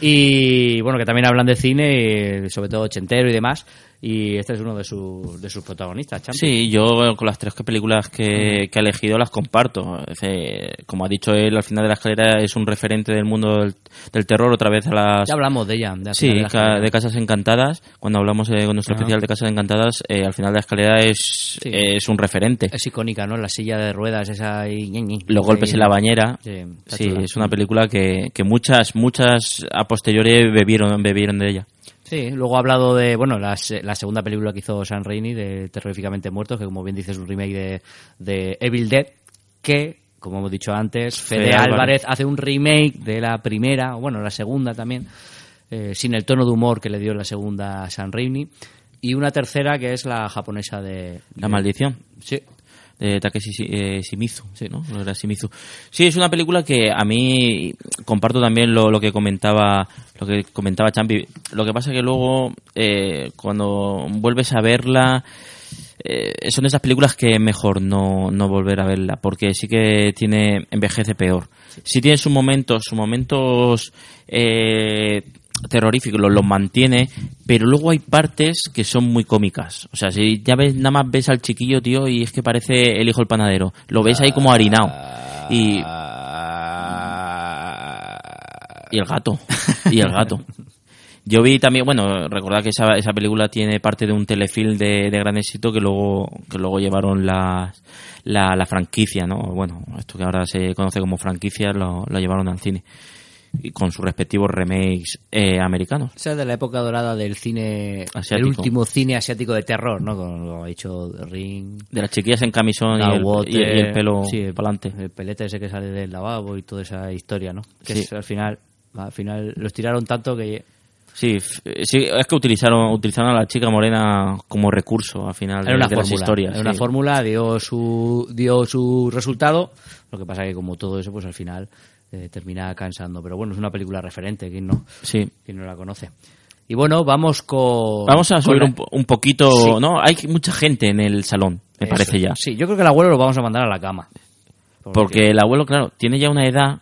y bueno, que también hablan de cine, eh, sobre todo ochentero y demás. Y este es uno de, sus de sus protagonistas, Champi. Sí, yo con las tres películas que, que ha elegido las comparto. Decir, como ha dicho él, al final de la escalera es un referente del mundo del, del terror, otra vez a las... Ya hablamos de ella. De Sí, de ca- de Casas Encantadas. Cuando hablamos eh, con nuestro Ajá. especial de Casas Encantadas, eh, al final de la escalera es, Sí. es un referente. Es icónica, ¿no? La silla de ruedas, esa y... Los golpes en la bañera. Sí, está Sí, chula. es una película que, que muchas, muchas a posteriori bebieron, bebieron de ella. Sí, luego ha hablado de, bueno, la, la segunda película que hizo Sam Raimi de Terroríficamente Muertos, que como bien dices es un remake de, de Evil Dead, que, como hemos dicho antes, Fede, Fede Álvarez. Álvarez hace un remake de la primera, o bueno, la segunda también, eh, sin el tono de humor que le dio la segunda a Sam Raimi, y una tercera que es la japonesa de... La de- maldición. Sí. De Takeshi Shi- eh, Shimizu, sí, ¿no? No era Shimizu. Sí, es una película que a mí comparto también lo, lo que comentaba lo que comentaba Champi. Lo que pasa que luego eh, cuando vuelves a verla eh, son esas películas que es mejor no, no volver a verla porque sí que tiene envejece peor. Sí tiene sus momentos, sus momentos eh, terroríficos, los, los mantiene, pero luego hay partes que son muy cómicas. O sea, si ya ves, nada más ves al chiquillo, tío, y es que parece el hijo del panadero. Lo ves ahí como harinado. Y. El gato. Y el gato. Yo vi también, bueno, recordad que esa, esa película tiene parte de un telefilm de, de gran éxito que luego, que luego llevaron la, la, la franquicia, ¿no? Bueno, esto que ahora se conoce como franquicia lo, lo llevaron al cine. Y con sus respectivos remakes eh, americanos. Esa es de la época dorada del cine, Asiático. el último cine asiático de terror, ¿no? Con lo ha dicho Ring, De las chiquillas en camisón y el, Water, y el- y el pelo sí, para adelante. el pelete ese que sale del lavabo y toda esa historia, ¿no? Que Sí. es- al final, al final los tiraron tanto que Sí, sí, es que utilizaron, utilizaron a la chica morena como recurso al final de, era una de las fórmula, historias. era una sí. fórmula, dio su dio su resultado. Lo que pasa que como todo eso, pues al final eh, termina cansando. Pero bueno, es una película referente, ¿quién no? Sí. ¿Quién no la conoce? Y bueno, vamos con. Vamos a subir la- un, un poquito, Sí. ¿no? Hay mucha gente en el salón, me Eso parece ya. Sí, yo creo que el abuelo lo vamos a mandar a la cama. Porque el abuelo, claro, tiene ya una edad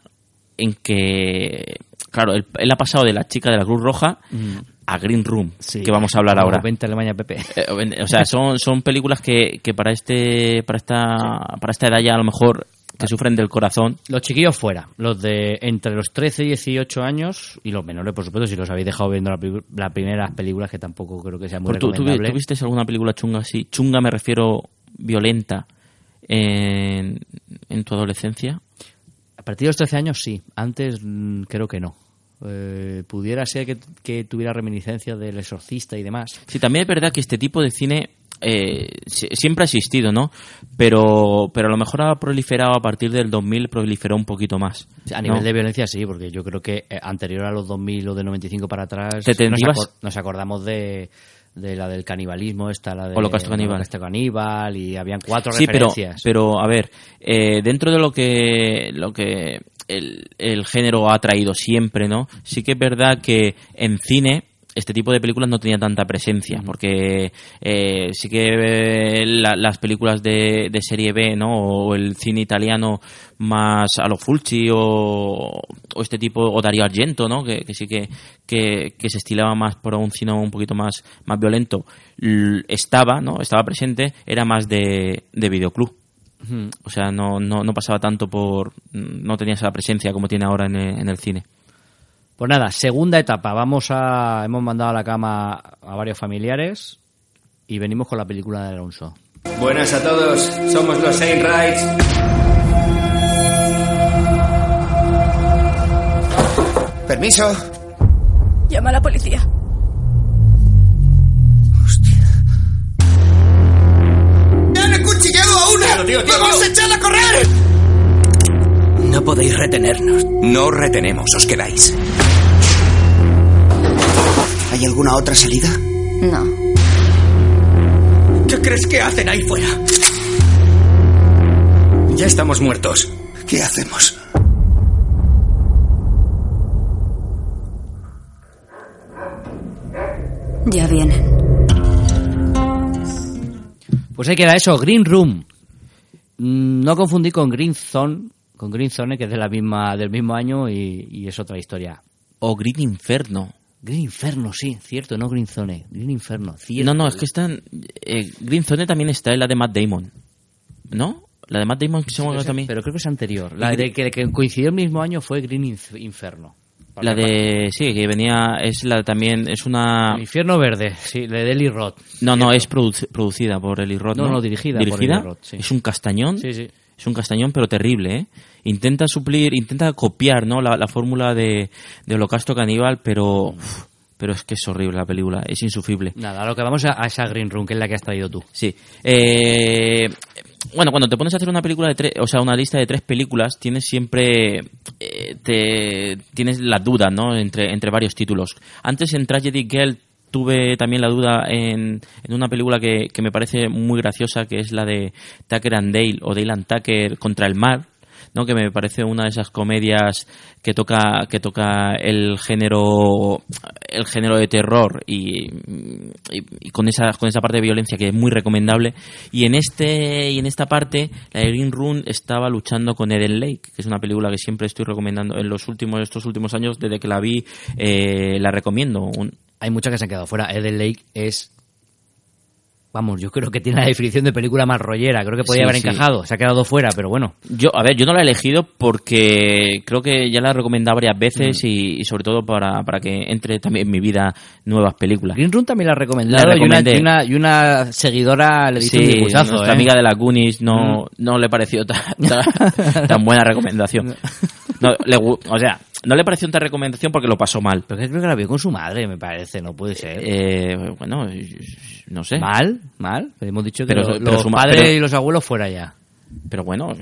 en que, claro, él, él ha pasado de la chica de la Cruz Roja Mm. a Green Room, Sí. que vamos a hablar ahora. Vente Alemania, Pepe. Eh, o sea, son, son películas que, que para este para esta para esta edad ya a lo mejor que sufren del corazón. Los chiquillos fuera, los de entre los 13 y 18 años y los menores, por supuesto, si los habéis dejado viendo la las primeras películas, que tampoco creo que sea muy ¿Tú, recomendable. tú viste alguna película chunga así? Chunga me refiero violenta en, en tu adolescencia. A partir de los 13 años sí, antes mm, creo que no. Eh, pudiera ser que, que tuviera reminiscencias del exorcista y demás. Sí, también es verdad que este tipo de cine eh, si- siempre ha existido, ¿no? Pero, pero a lo mejor ha proliferado a partir del 2000, proliferó un poquito más. A nivel de violencia sí, porque yo creo que eh, anterior a los 2000 o de 95 para atrás Te- nos, acor- nos acordamos de, de la del canibalismo, esta, la de Holocausto caníbal. Holocausto caníbal y habían cuatro Sí, pero, referencias. pero a ver, eh, dentro de lo que, lo que el, el género ha traído siempre, ¿no? Sí que es verdad que en cine este tipo de películas no tenía tanta presencia, porque eh, sí que eh, la- las películas de, de serie B, ¿no? O el cine italiano más a lo Fulci o, o este tipo, o Dario Argento, ¿no? Que, que sí que, que, que se estilaba más por un cine un poquito más, más violento, estaba, ¿no? Estaba presente, era más de, de videoclub. O sea, no, no, no pasaba tanto por. No tenía esa presencia como tiene ahora en el, en el cine. Pues nada, segunda etapa. Vamos a. Hemos mandado a la cama a varios familiares y venimos con la película de Alonso. Buenas a todos, somos los Saint Rights. Permiso. Llama a la policía. ¡Me han acuchillado a una! ¡Vamos a echarla a correr! No podéis retenernos. No os retenemos, os quedáis. ¿Hay alguna otra salida? No. ¿Qué crees que hacen ahí fuera? Ya estamos muertos. ¿Qué hacemos? Ya vienen. Pues ahí queda eso, Green Room. Mm, No confundí con Green Zone, con Green Zone, que es de la misma, del mismo año y, y es otra historia. O Green Inferno. Green Inferno, sí, cierto, no Green Zone, Green Inferno, cierto. No, no, es que están. eh, Green Zone también está en la de Matt Damon. ¿No? La de Matt Damon que se llama Pero, también. pero creo que es anterior. La de que, que coincidió el mismo año fue Green Inf- Inferno. La de. Sí, que venía. Es la también. Es una. El Infierno Verde, sí, de Eli Roth. No, no, es produ- producida por Eli Roth. No, No, no, dirigida por ¿Dirigida? Eli Roth, sí. Es un castañón. Sí, sí. Es un castañón, pero terrible, ¿eh? Intenta suplir, intenta copiar, ¿no? La, la fórmula de, de Holocausto Caníbal, pero. uf, pero es que es horrible la película, es insufrible. Nada, a lo que vamos a, a esa Green Room, que es la que has traído tú. Sí. Eh, bueno, cuando te pones a hacer una película de tres, o sea, una lista de tres películas, tienes siempre, eh, te, tienes la duda, ¿no? Entre, entre varios títulos. Antes en Tragedy Girl tuve también la duda en, en una película que, que me parece muy graciosa, que es la de Tucker and Dale, o Dale and Tucker contra el mar, ¿no? Que me parece una de esas comedias que toca que toca el género el género de terror y, y- con esa con esa parte de violencia que es muy recomendable y en este y en esta parte la Green Room estaba luchando con Eden Lake, que es una película que siempre estoy recomendando en los últimos estos últimos años desde que la vi eh, la recomiendo. Hay muchas que se han quedado fuera. Eden Lake es. Vamos, yo creo que tiene la definición de película más rollera. Creo que podía Sí, haber sí. encajado. Se ha quedado fuera, pero bueno. Yo, a ver, yo no la he elegido porque creo que ya la he recomendado varias veces y, y sobre todo para, para que entre también en mi vida nuevas películas. Green Room también la ha recomendado. La y, una, y, una, y una seguidora le dice un Sí, disgustazo, nuestra ¿eh? amiga de la Goonies no, no le pareció tan, tan, tan buena recomendación. No, le gu- o sea, no le pareció tan recomendación porque lo pasó mal. Pero que creo que la vio con su madre, me parece. No puede ser. Eh, bueno, no sé. ¿Mal? ¿Mal? Pero hemos dicho que Pero- lo- pero los padres pero- y los abuelos fuera ya. Pero bueno,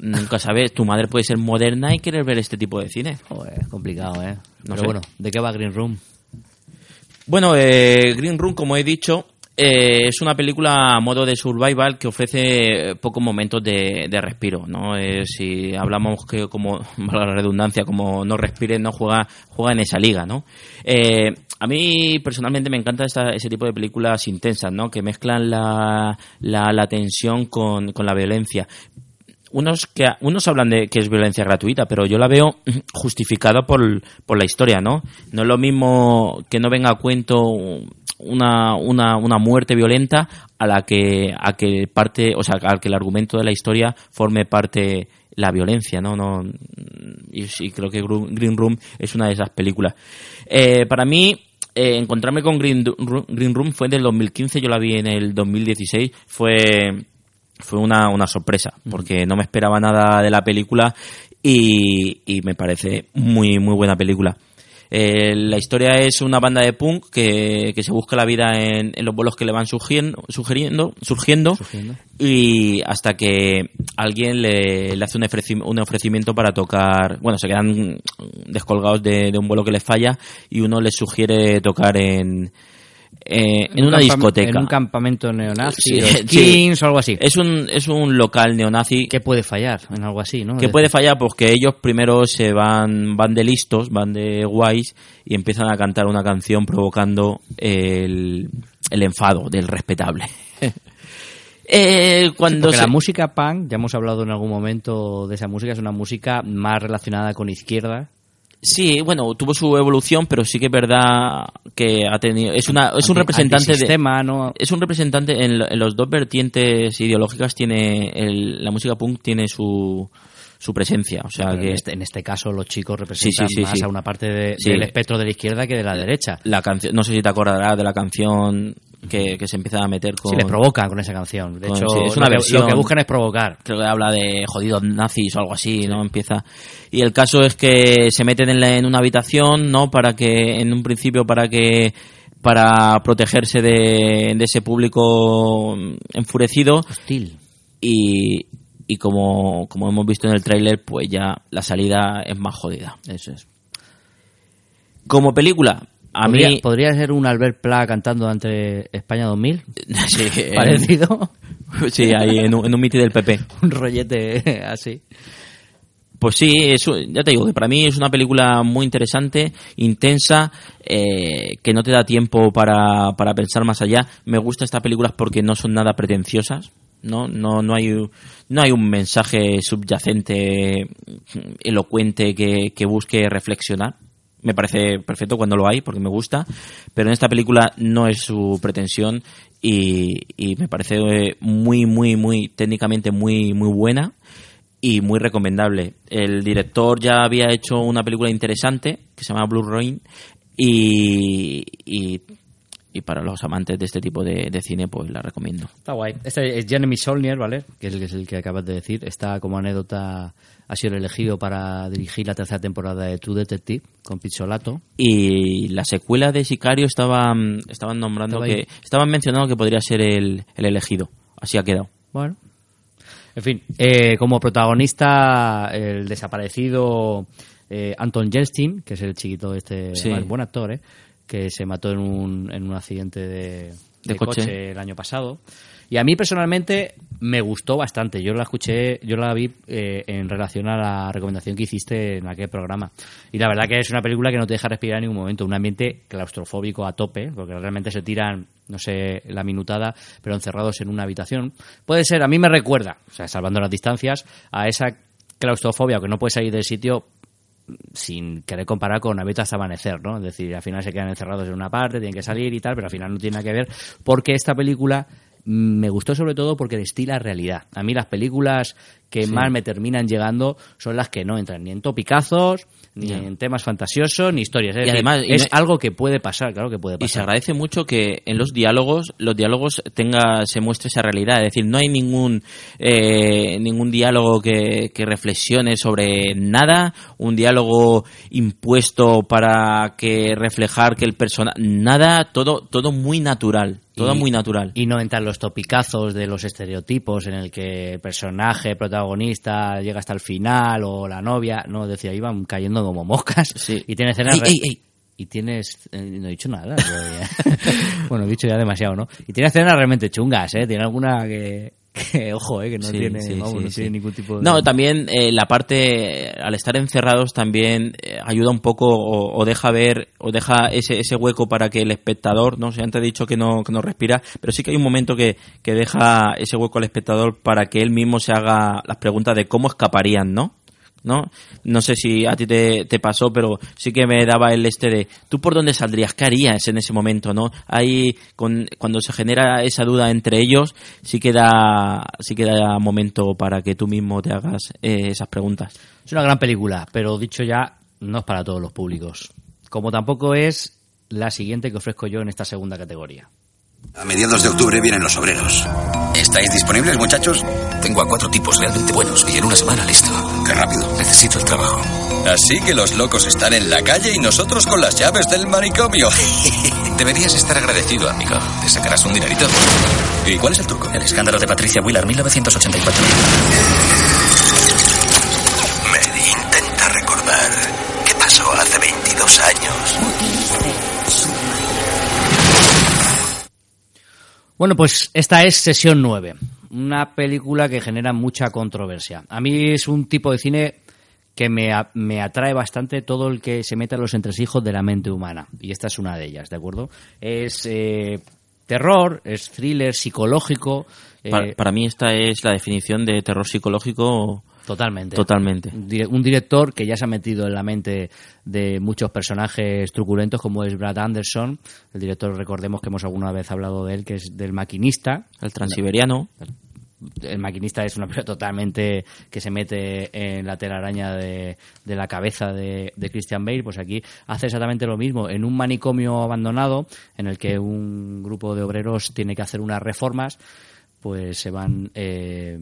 nunca sabes. Tu madre puede ser moderna y querer ver este tipo de cine. Joder, es complicado, ¿eh? No Pero sé. bueno, ¿de qué va Green Room? Bueno, eh, Green Room, como he dicho, eh, es una película a modo de survival que ofrece pocos momentos de, de respiro, ¿no? Eh, si hablamos que, como, la redundancia, como no respire, no juega, juega en esa liga, ¿no? Eh, a mí personalmente me encanta esta- ese tipo de películas intensas, ¿no? Que mezclan la, la, la tensión con, con la violencia unos que unos hablan de que es violencia gratuita, pero yo la veo justificada por, por la historia, ¿no? No es lo mismo que no venga a cuento una, una, una muerte violenta a la que a que parte, o sea, al que el argumento de la historia forme parte la violencia, ¿no? no y, sí, creo que Green Room es una de esas películas. Eh, para mí, eh, encontrarme con Green, Green Room fue del 2015, yo la vi en el 2016, fue fue una, una sorpresa, porque no me esperaba nada de la película y, y me parece muy, muy buena película. Eh, la historia es una banda de punk que, que se busca la vida en, en los vuelos que le van surgiendo, sugiriendo, surgiendo, y hasta que alguien le, le hace un, ofreci- un ofrecimiento para tocar, bueno, se quedan descolgados de, de un vuelo que les falla y uno les sugiere tocar en, eh, en, un una discoteca. En un campamento neonazi, Sí, o sí. skins o algo así. Es un, es un local neonazi. ¿Qué puede fallar en algo así, no? Que puede fallar porque ellos primero se van, van de listos, van de guays y empiezan a cantar una canción provocando el, el enfado del respetable. Eh, cuando se- la música punk, ya hemos hablado en algún momento de esa música, es una música más relacionada con izquierda. Sí, bueno, tuvo su evolución, pero sí que es verdad que ha tenido. Es una, es un representante de. antisistema, ¿no? Es un representante en, lo- en los dos vertientes ideológicas tiene el- la música punk tiene su su presencia, o sea Pero que en, este, en este caso los chicos representan sí, sí, más a una parte de- del espectro de la izquierda que de la derecha. la canción, no sé si te acordarás de la canción que, que se empieza a meter con Sí, les provocan con esa canción. De con- hecho, sí, es una lo, que, versión. lo que buscan es provocar. creo que habla de jodidos nazis o algo así, ¿no? Empieza. Y el caso es que se meten en, la- en una habitación, ¿no? Para que, en un principio, para que para protegerse de, de ese público enfurecido. Hostil. Y, y como, como hemos visto en el tráiler, pues ya la salida es más jodida. Eso es. Como película, a ¿Podría, mí... podría ser un Albert Pla cantando ante España 2000. Sí, eh, Parecido. Sí, ahí en un, en un miti del PP. un rollete así. Pues sí, eso, ya te digo que para mí es una película muy interesante, intensa, eh, que no te da tiempo para, para pensar más allá. Me gustan estas películas porque no son nada pretenciosas, ¿no? No, no, hay, no hay un mensaje subyacente elocuente que, que busque reflexionar. Me parece perfecto cuando lo hay, porque me gusta, pero en esta película no es su pretensión y, y me parece eh, muy, muy, muy, técnicamente muy, muy buena y muy recomendable. El director ya había hecho una película interesante que se llama Blue Rain y, y, y para los amantes de este tipo de, cine pues la recomiendo. Está guay. Este es Jeremy Solnier, ¿vale? Que es el que acabas de decir. Está como anécdota, ha sido elegido para dirigir la tercera temporada de True Detective con Pizzolato. Y la secuela de Sicario estaban, estaban nombrando Estaba que estaban mencionando que podría ser el, el elegido. Así ha quedado. Bueno. En fin, eh, como protagonista, el desaparecido eh, Anton Yeltsin, que es el chiquito este, Sí. además, buen actor, ¿eh? que se mató en un, en un accidente de, De de, coche. coche. el año pasado. Y a mí personalmente me gustó bastante. Yo la escuché, yo la vi eh, en relación a la recomendación que hiciste en aquel programa. Y la verdad que es una película que no te deja respirar en ningún momento. Un ambiente claustrofóbico a tope, porque realmente se tiran, no sé, la minutada, pero encerrados en una habitación. Puede ser, a mí me recuerda, o sea, salvando las distancias, a esa claustrofobia que no puedes salir del sitio sin querer comparar con Habita hasta amanecer, ¿no? Es decir, al final se quedan encerrados en una parte, tienen que salir y tal, pero al final no tiene nada que ver, porque esta película me gustó sobre todo porque destila realidad. A mí las películas que Sí. más me terminan llegando son las que no entran ni en topicazos, ni en temas fantasiosos, ni historias. Es, Y además, y es no- algo que puede pasar, claro que puede Y se pasar. agradece mucho que en los diálogos, los diálogos tenga, se muestre esa realidad. Es decir, no hay ningún, eh, ningún diálogo que, que reflexione sobre nada, un diálogo impuesto para que reflejar que el personaje, nada, todo, todo muy natural, todo Y- muy natural. Y no entran los topicazos de los estereotipos en el que el personaje protagonista llega hasta el final o la novia. No, decía, iban cayendo como moscas. Y tiene escenas. Ey, re- ey, ey. Y tienes. eh, no he dicho nada. bueno, he dicho ya demasiado, ¿no? Y tiene escenas realmente chungas, ¿eh? Tiene alguna que. Que, ojo, ¿eh? Que no Sí, tiene, sí, vamos, sí, no sí. tiene ningún tipo de. No, también eh, la parte, al estar encerrados también eh, ayuda un poco o, o deja ver, o deja ese, ese hueco para que el espectador, no sé, antes he dicho que no, que no respira, pero sí que hay un momento que, que deja ese hueco al espectador para que él mismo se haga las preguntas de cómo escaparían, ¿no? ¿No? No sé si a ti te, te pasó, pero sí que me daba el este de, ¿tú por dónde saldrías? ¿Qué harías en ese momento, no? Ahí, con, cuando se genera esa duda entre ellos, sí que da, sí que da momento para que tú mismo te hagas eh, esas preguntas. Es una gran película, pero dicho ya, no es para todos los públicos. Como tampoco es la siguiente que ofrezco yo en esta segunda categoría. A mediados de octubre vienen los obreros. ¿Estáis disponibles, muchachos? Tengo a cuatro tipos realmente buenos y en una semana listo. Qué rápido. Necesito el trabajo. Así que los locos están en la calle y nosotros con las llaves del manicomio. Deberías estar agradecido, amigo. Te sacarás un dinerito. ¿Y cuál es el truco? El escándalo de Patricia Wheeler, 1984. Mary intenta recordar qué pasó hace 22 años. Bueno, pues esta es Sesión 9, una película que genera mucha controversia. A mí es un tipo de cine que me, me atrae bastante todo el que se mete a los entresijos de la mente humana. Y esta es una de ellas, ¿de acuerdo? Es eh, terror, es thriller psicológico. eh, Para, para mí esta es la definición de terror psicológico Totalmente. Totalmente. Un dire- Un director que ya se ha metido en la mente de muchos personajes truculentos, como es Brad Anderson. El director, recordemos que hemos alguna vez hablado de él, que es del maquinista. El transiberiano. El maquinista es una persona totalmente que se mete en la telaraña de, de la cabeza de, de Christian Bale. Pues aquí hace exactamente lo mismo. En un manicomio abandonado, en el que un grupo de obreros tiene que hacer unas reformas, pues se van. eh,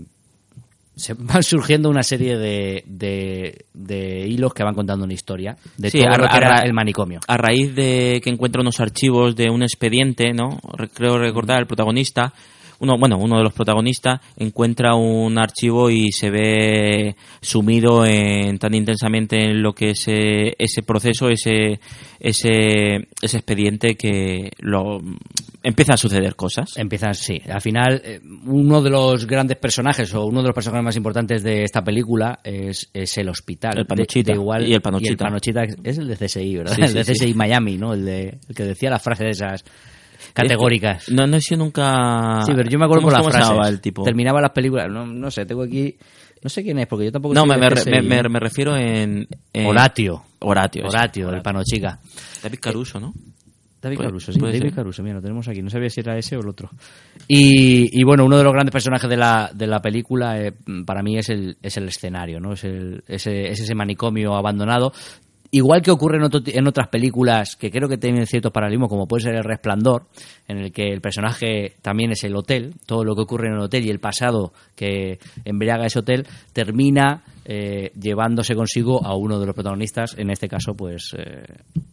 se van surgiendo una serie de, de, de hilos que van contando una historia de Sí, todo a- lo que a era ra- el manicomio. A raíz de que encuentra unos archivos de un expediente, ¿no? Re- Creo recordar el protagonista, uno, bueno, uno de los protagonistas encuentra un archivo y se ve sumido en tan intensamente en lo que es eh, ese proceso, ese ese ese expediente que lo empieza a suceder cosas. Empiezan, sí. Al final, eh, uno de los grandes personajes o uno de los personajes más importantes de esta película es, es el hospital. El Panochita. De- de igual, Y el Panochita. el Panochita es- el de CSI, ¿verdad? Sí, el de sí. CSI Miami, ¿no? El, de, el que decía las frases esas categóricas. No, no he sido nunca. Sí, pero yo me acuerdo ¿Cómo- por las frases. el tipo? Terminaba las películas. No, no sé, tengo aquí. No sé quién es, porque yo tampoco No, me, me, me- me- ¿eh? me refiero en, en- Horatio. Horatio. Horatio, el Panochica. David Caruso, ¿no? David Puede- Caruso, sí, David ser. Caruso, mira, lo tenemos aquí. No sabía si era ese o el otro. Y, y bueno, uno de los grandes personajes de la, de la película eh, para mí es el, es el escenario, ¿no? Es, el, ese, es ese manicomio abandonado. Igual que ocurre en, otro en otras películas que creo que tienen ciertos paralelismos, como puede ser El Resplandor, en el que el personaje también es el hotel, todo lo que ocurre en el hotel y el pasado que embriaga ese hotel termina eh, llevándose consigo a uno de los protagonistas, en este caso, pues, eh,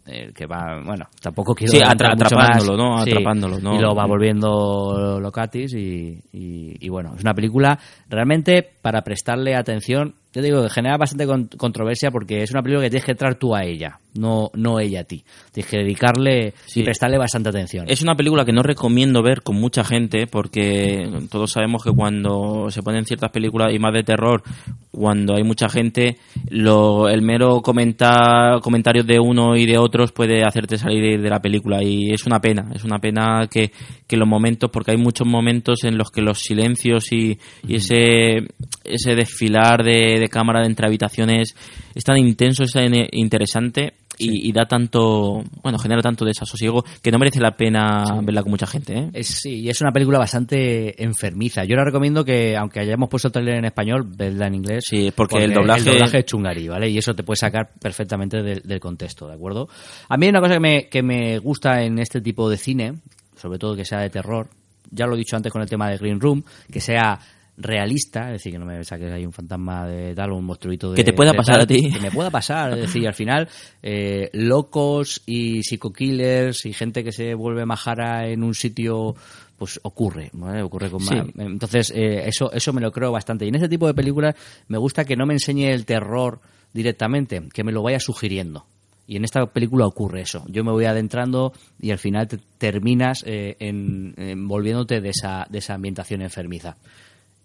el que va, bueno, tampoco quiero Sí, atra- atrapándolo, Atrapándolo, ¿no? Y lo va volviendo Locatis y, y- y bueno, es una película realmente para prestarle atención. Yo digo, genera bastante con- controversia porque es una película que tienes que entrar tú a ella. no, no ella a ti. Tienes que dedicarle y prestarle bastante atención. Es una película que no recomiendo ver con mucha gente porque todos sabemos que cuando se ponen ciertas películas y más de terror, cuando hay mucha gente, lo, el mero comentar, comentario de uno y de otros puede hacerte salir de la película y es una pena, es una pena que, que los momentos, porque hay muchos momentos en los que los silencios y, y ese, ese desfilar de, de cámara de entre habitaciones es tan intenso, es tan interesante y, y da tanto, bueno, genera tanto desasosiego que no merece la pena verla con mucha gente. ¿eh? Es, sí, y es una película bastante enfermiza. Yo la recomiendo que, aunque hayamos puesto el trailer en español, verla en inglés. Sí, porque, el doblaje... es chungarí, ¿vale? Y eso te puede sacar perfectamente del, del contexto, ¿de acuerdo? A mí hay una cosa que me, que me gusta en este tipo de cine, sobre todo que sea de terror, ya lo he dicho antes con el tema de Green Room, que sea realista, es decir, que no me saques ahí un fantasma de tal o un monstruito de... Que te pueda pasar tal, a ti. Que me pueda pasar, es decir, al final, eh, locos y psico-killers y gente que se vuelve majara en un sitio pues ocurre, ¿vale? ocurre con Sí. más. Entonces, eh, eso, eso me lo creo bastante. Y en este tipo de películas me gusta que no me enseñe el terror directamente, que me lo vaya sugiriendo. Y en esta película ocurre eso. Yo me voy adentrando y al final te terminas eh, en, envolviéndote de esa, de esa ambientación enfermiza.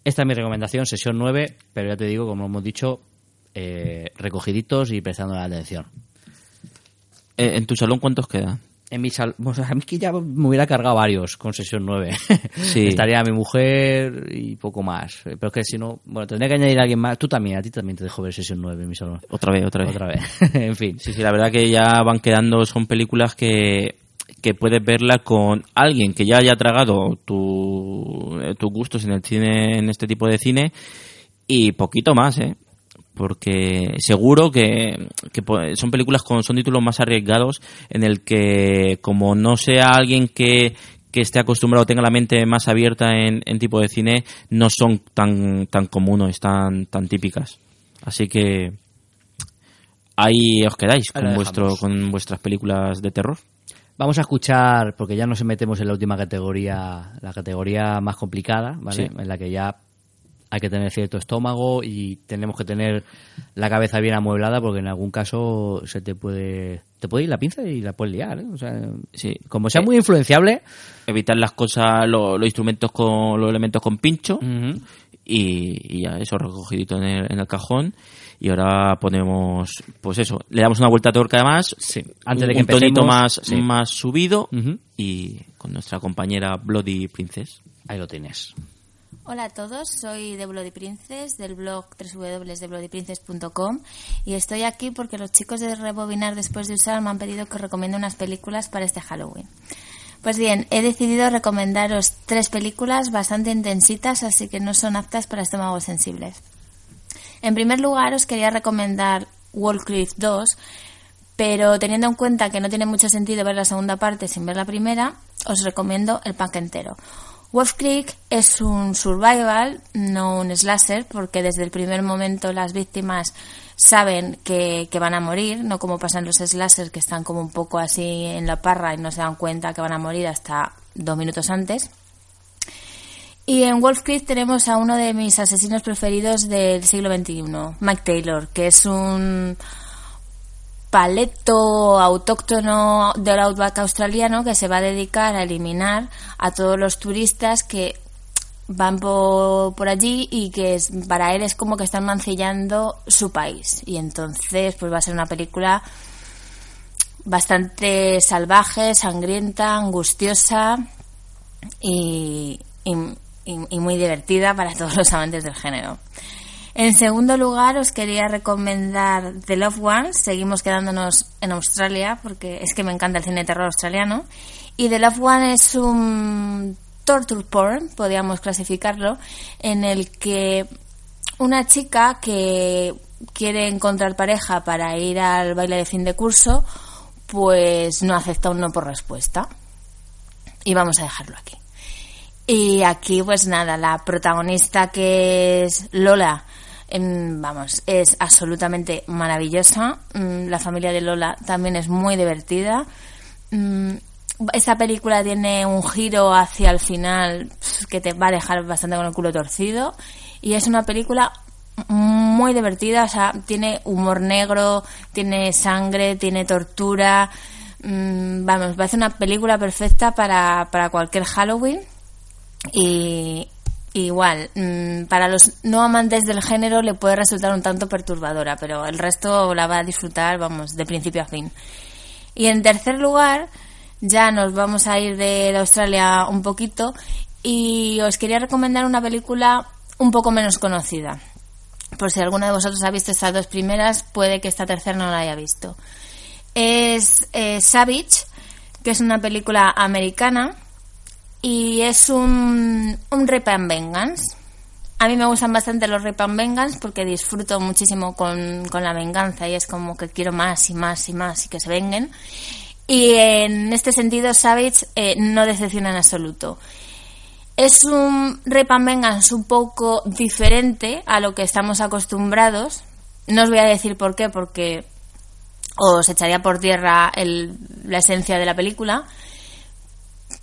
Esta es mi recomendación, sesión 9, pero ya te digo, como hemos dicho, eh, recogiditos y prestando la atención. Eh, ¿En tu salón cuántos quedan? En mi sal... pues a mí que ya me hubiera cargado varios con sesión 9. Sí. Estaría mi mujer y poco más. Pero es que si no, bueno, tendría que añadir a alguien más. Tú también, a ti también te dejo ver sesión 9 en mi salón. Otra vez, otra vez. Otra vez. en fin. Sí, sí, la verdad que ya van quedando, son películas que, que puedes verla con alguien que ya haya tragado tu, eh, tus gustos en el cine, en este tipo de cine, y poquito más, ¿eh? Porque seguro que, son películas con, son títulos más arriesgados en el que, como no sea alguien que, que esté acostumbrado tenga la mente más abierta en, en tipo de cine, no son tan, tan comunes, tan, tan típicas. Así que ahí os quedáis con, vuestro, con vuestras películas de terror. Vamos a escuchar, porque ya nos metemos en la última categoría, la categoría más complicada, ¿vale? Sí. En la que ya hay que tener cierto estómago y tenemos que tener la cabeza bien amueblada porque en algún caso se te puede te puede ir la pinza y la puedes liar, ¿eh? O sea, Sí. como sea Eh, muy influenciable, Evitar las cosas, lo- los instrumentos con los elementos con pincho y, y ya eso recogidito en el, en el cajón. Y ahora ponemos, pues eso, le damos una vuelta a tuerca además, Antes de un, que un tonito más, sí. más subido y con nuestra compañera Bloody Princess. ahí lo tienes. Hola a todos, soy de Bloody Princess, del blog www.bloodyprincess.com y estoy aquí porque los chicos de Rebobinar después de usar me han pedido que os recomiende unas películas para este Halloween. Pues bien, he decidido recomendaros tres películas bastante intensitas, así que no son aptas para estómagos sensibles. En primer lugar, os quería recomendar Wall Creek 2, pero teniendo en cuenta que no tiene mucho sentido ver la segunda parte sin ver la primera, os recomiendo el pack entero. Wolf Creek es un survival, no un slasher, porque desde el primer momento las víctimas saben que, que van a morir, no como pasan los slashers que están como un poco así en la parra y no se dan cuenta que van a morir hasta dos minutos antes. Y en Wolf Creek tenemos a uno de mis asesinos preferidos del siglo XXI, Mike Taylor, que es un paleto autóctono del outback australiano que se va a dedicar a eliminar a todos los turistas que van por, por allí y que es- para él es como que están mancillando su país. Y entonces pues va a ser una película bastante salvaje, sangrienta, angustiosa y, y- y- y muy divertida para todos los amantes del género. En segundo lugar, os quería recomendar The Loved Ones. Seguimos quedándonos en Australia porque es que me encanta el cine de terror australiano. Y The Loved One es un torture porn, podríamos clasificarlo, en el que una chica que quiere encontrar pareja para ir al baile de fin de curso, pues no acepta un no por respuesta. Y vamos a dejarlo aquí. Y aquí, pues nada, la protagonista que es Lola, em, vamos, es absolutamente maravillosa. Mm, La familia de Lola también es muy divertida. Mm, Esta película tiene un giro hacia el final pf, que te va a dejar bastante con el culo torcido. Y es una película muy divertida, o sea, tiene humor negro, tiene sangre, tiene tortura. Mm, vamos, va a ser una película perfecta para, para cualquier Halloween. Y, igual, mm, para los no amantes del género le puede resultar un tanto perturbadora, pero el resto la va a disfrutar, vamos, de principio a fin. Y en tercer lugar, ya nos vamos a ir de Australia un poquito y os quería recomendar una película un poco menos conocida. Por si alguno de vosotros ha visto estas dos primeras, puede que esta tercera no la haya visto. Es eh, Savage, que es una película americana y es un, un Rip and Vengeance. A mí me gustan bastante los Rip and Vengeance porque disfruto muchísimo con, con la venganza y es como que quiero más y más y más y que se venguen. Y en este sentido, Savage eh, no decepciona en absoluto. Es un Rip and Vengeance un poco diferente a lo que estamos acostumbrados. No os voy a decir por qué, porque os echaría por tierra el, la esencia de la película.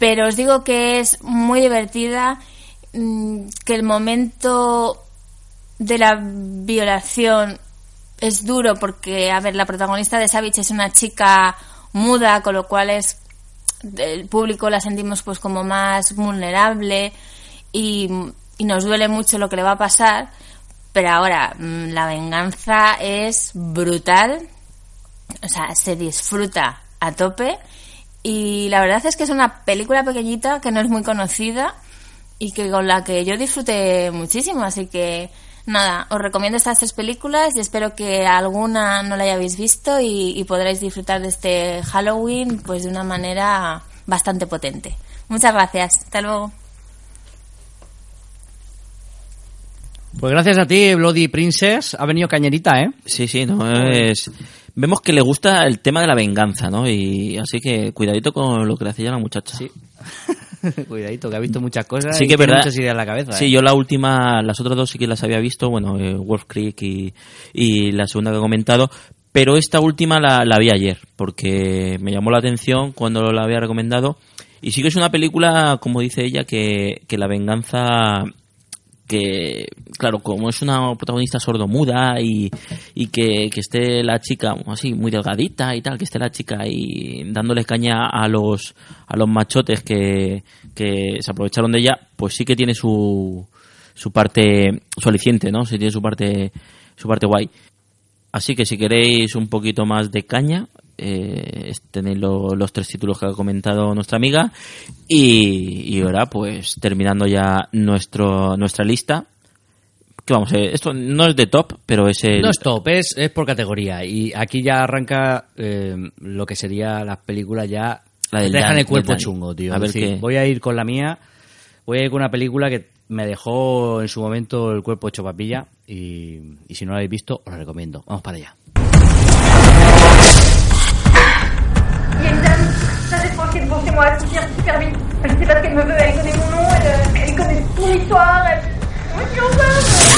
Pero os digo que es muy divertida, mm, que el momento de la violación es duro porque, a ver, la protagonista de Savage es una chica muda, con lo cual es el público la sentimos pues como más vulnerable y, y nos duele mucho lo que le va a pasar, pero ahora mm, la venganza es brutal, o sea, se disfruta a tope y la verdad es que es una película pequeñita que no es muy conocida y que con la que yo disfruté muchísimo, así que nada, os recomiendo estas tres películas y espero que alguna no la hayáis visto y, y podréis disfrutar de este Halloween pues de una manera bastante potente. Muchas gracias, hasta luego. Pues gracias a ti, Bloody Princess. Ha venido cañerita, ¿eh? Sí, sí, no es... Vemos que le gusta el tema de la venganza, ¿no? Y así que cuidadito con lo que le hacía la muchacha. Sí. Cuidadito, que ha visto muchas cosas sí y que tiene verdad. muchas ideas en la cabeza. Sí, ¿eh? yo la última, las otras dos sí que las había visto, bueno, eh, Wolf Creek y, y la segunda que he comentado, pero esta última la, la vi ayer, porque me llamó la atención cuando la había recomendado. Y sí que es una película, como dice ella, que, que la venganza que, claro, como es una protagonista sordomuda y, y que, que esté la chica así muy delgadita y tal, que esté la chica ahí dándole caña a los, a los machotes que, que se aprovecharon de ella, pues sí que tiene su, su parte, su aliciente, ¿no? Sí tiene su parte, su parte guay. Así que si queréis un poquito más de caña, eh, tenéis lo- los tres títulos que ha comentado nuestra amiga. Y, y ahora, pues terminando ya nuestro, nuestra lista. Que vamos, eh, esto no es de top, pero es el. No es top, es, es por categoría. Y aquí ya arranca eh, lo que sería las películas ya... La que del dejan Dani, el cuerpo chungo, tío. A ver decir, qué- Voy a ir con la mía. Voy a ir con una película que me dejó en su momento el cuerpo hecho papilla. Y, y si no la habéis visto, os la recomiendo. Vamos para allá. Il y a une dame très étrange qui est devant chez moi, qui tire super vite. Je sais pas ce qu'elle me veut, elle connaît mon nom, elle, euh, connaît toute l'histoire, elle... Moi, je suis enceinte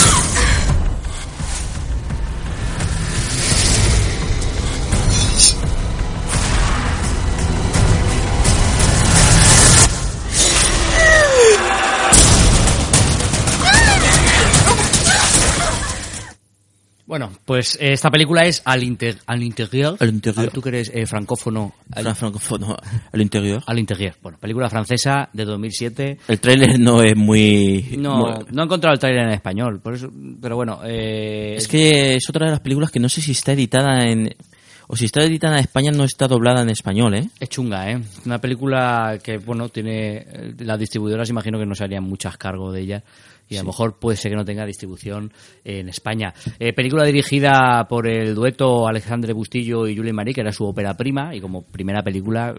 Bueno, pues eh, esta película es Al, inter, al Interior. Al Interior. Tú que eres eh, francófono. Fra- francófono, al interior. Al Interior. Bueno, película francesa de 2007. El tráiler no es muy... No, muy- no he encontrado el trailer en español, por eso, pero bueno, eh, Es que es otra de las películas que no sé si está editada en... O si está editada en España no está doblada en español, ¿eh? Es chunga, ¿eh? Una película que, bueno, tiene... eh, Las distribuidoras imagino que no se harían muchas cargo de ella. Y a lo mejor puede ser que no tenga distribución en España. Eh, película dirigida por el dueto Alexandre Bustillo y Julie Marie, que era su ópera prima. Y como primera película,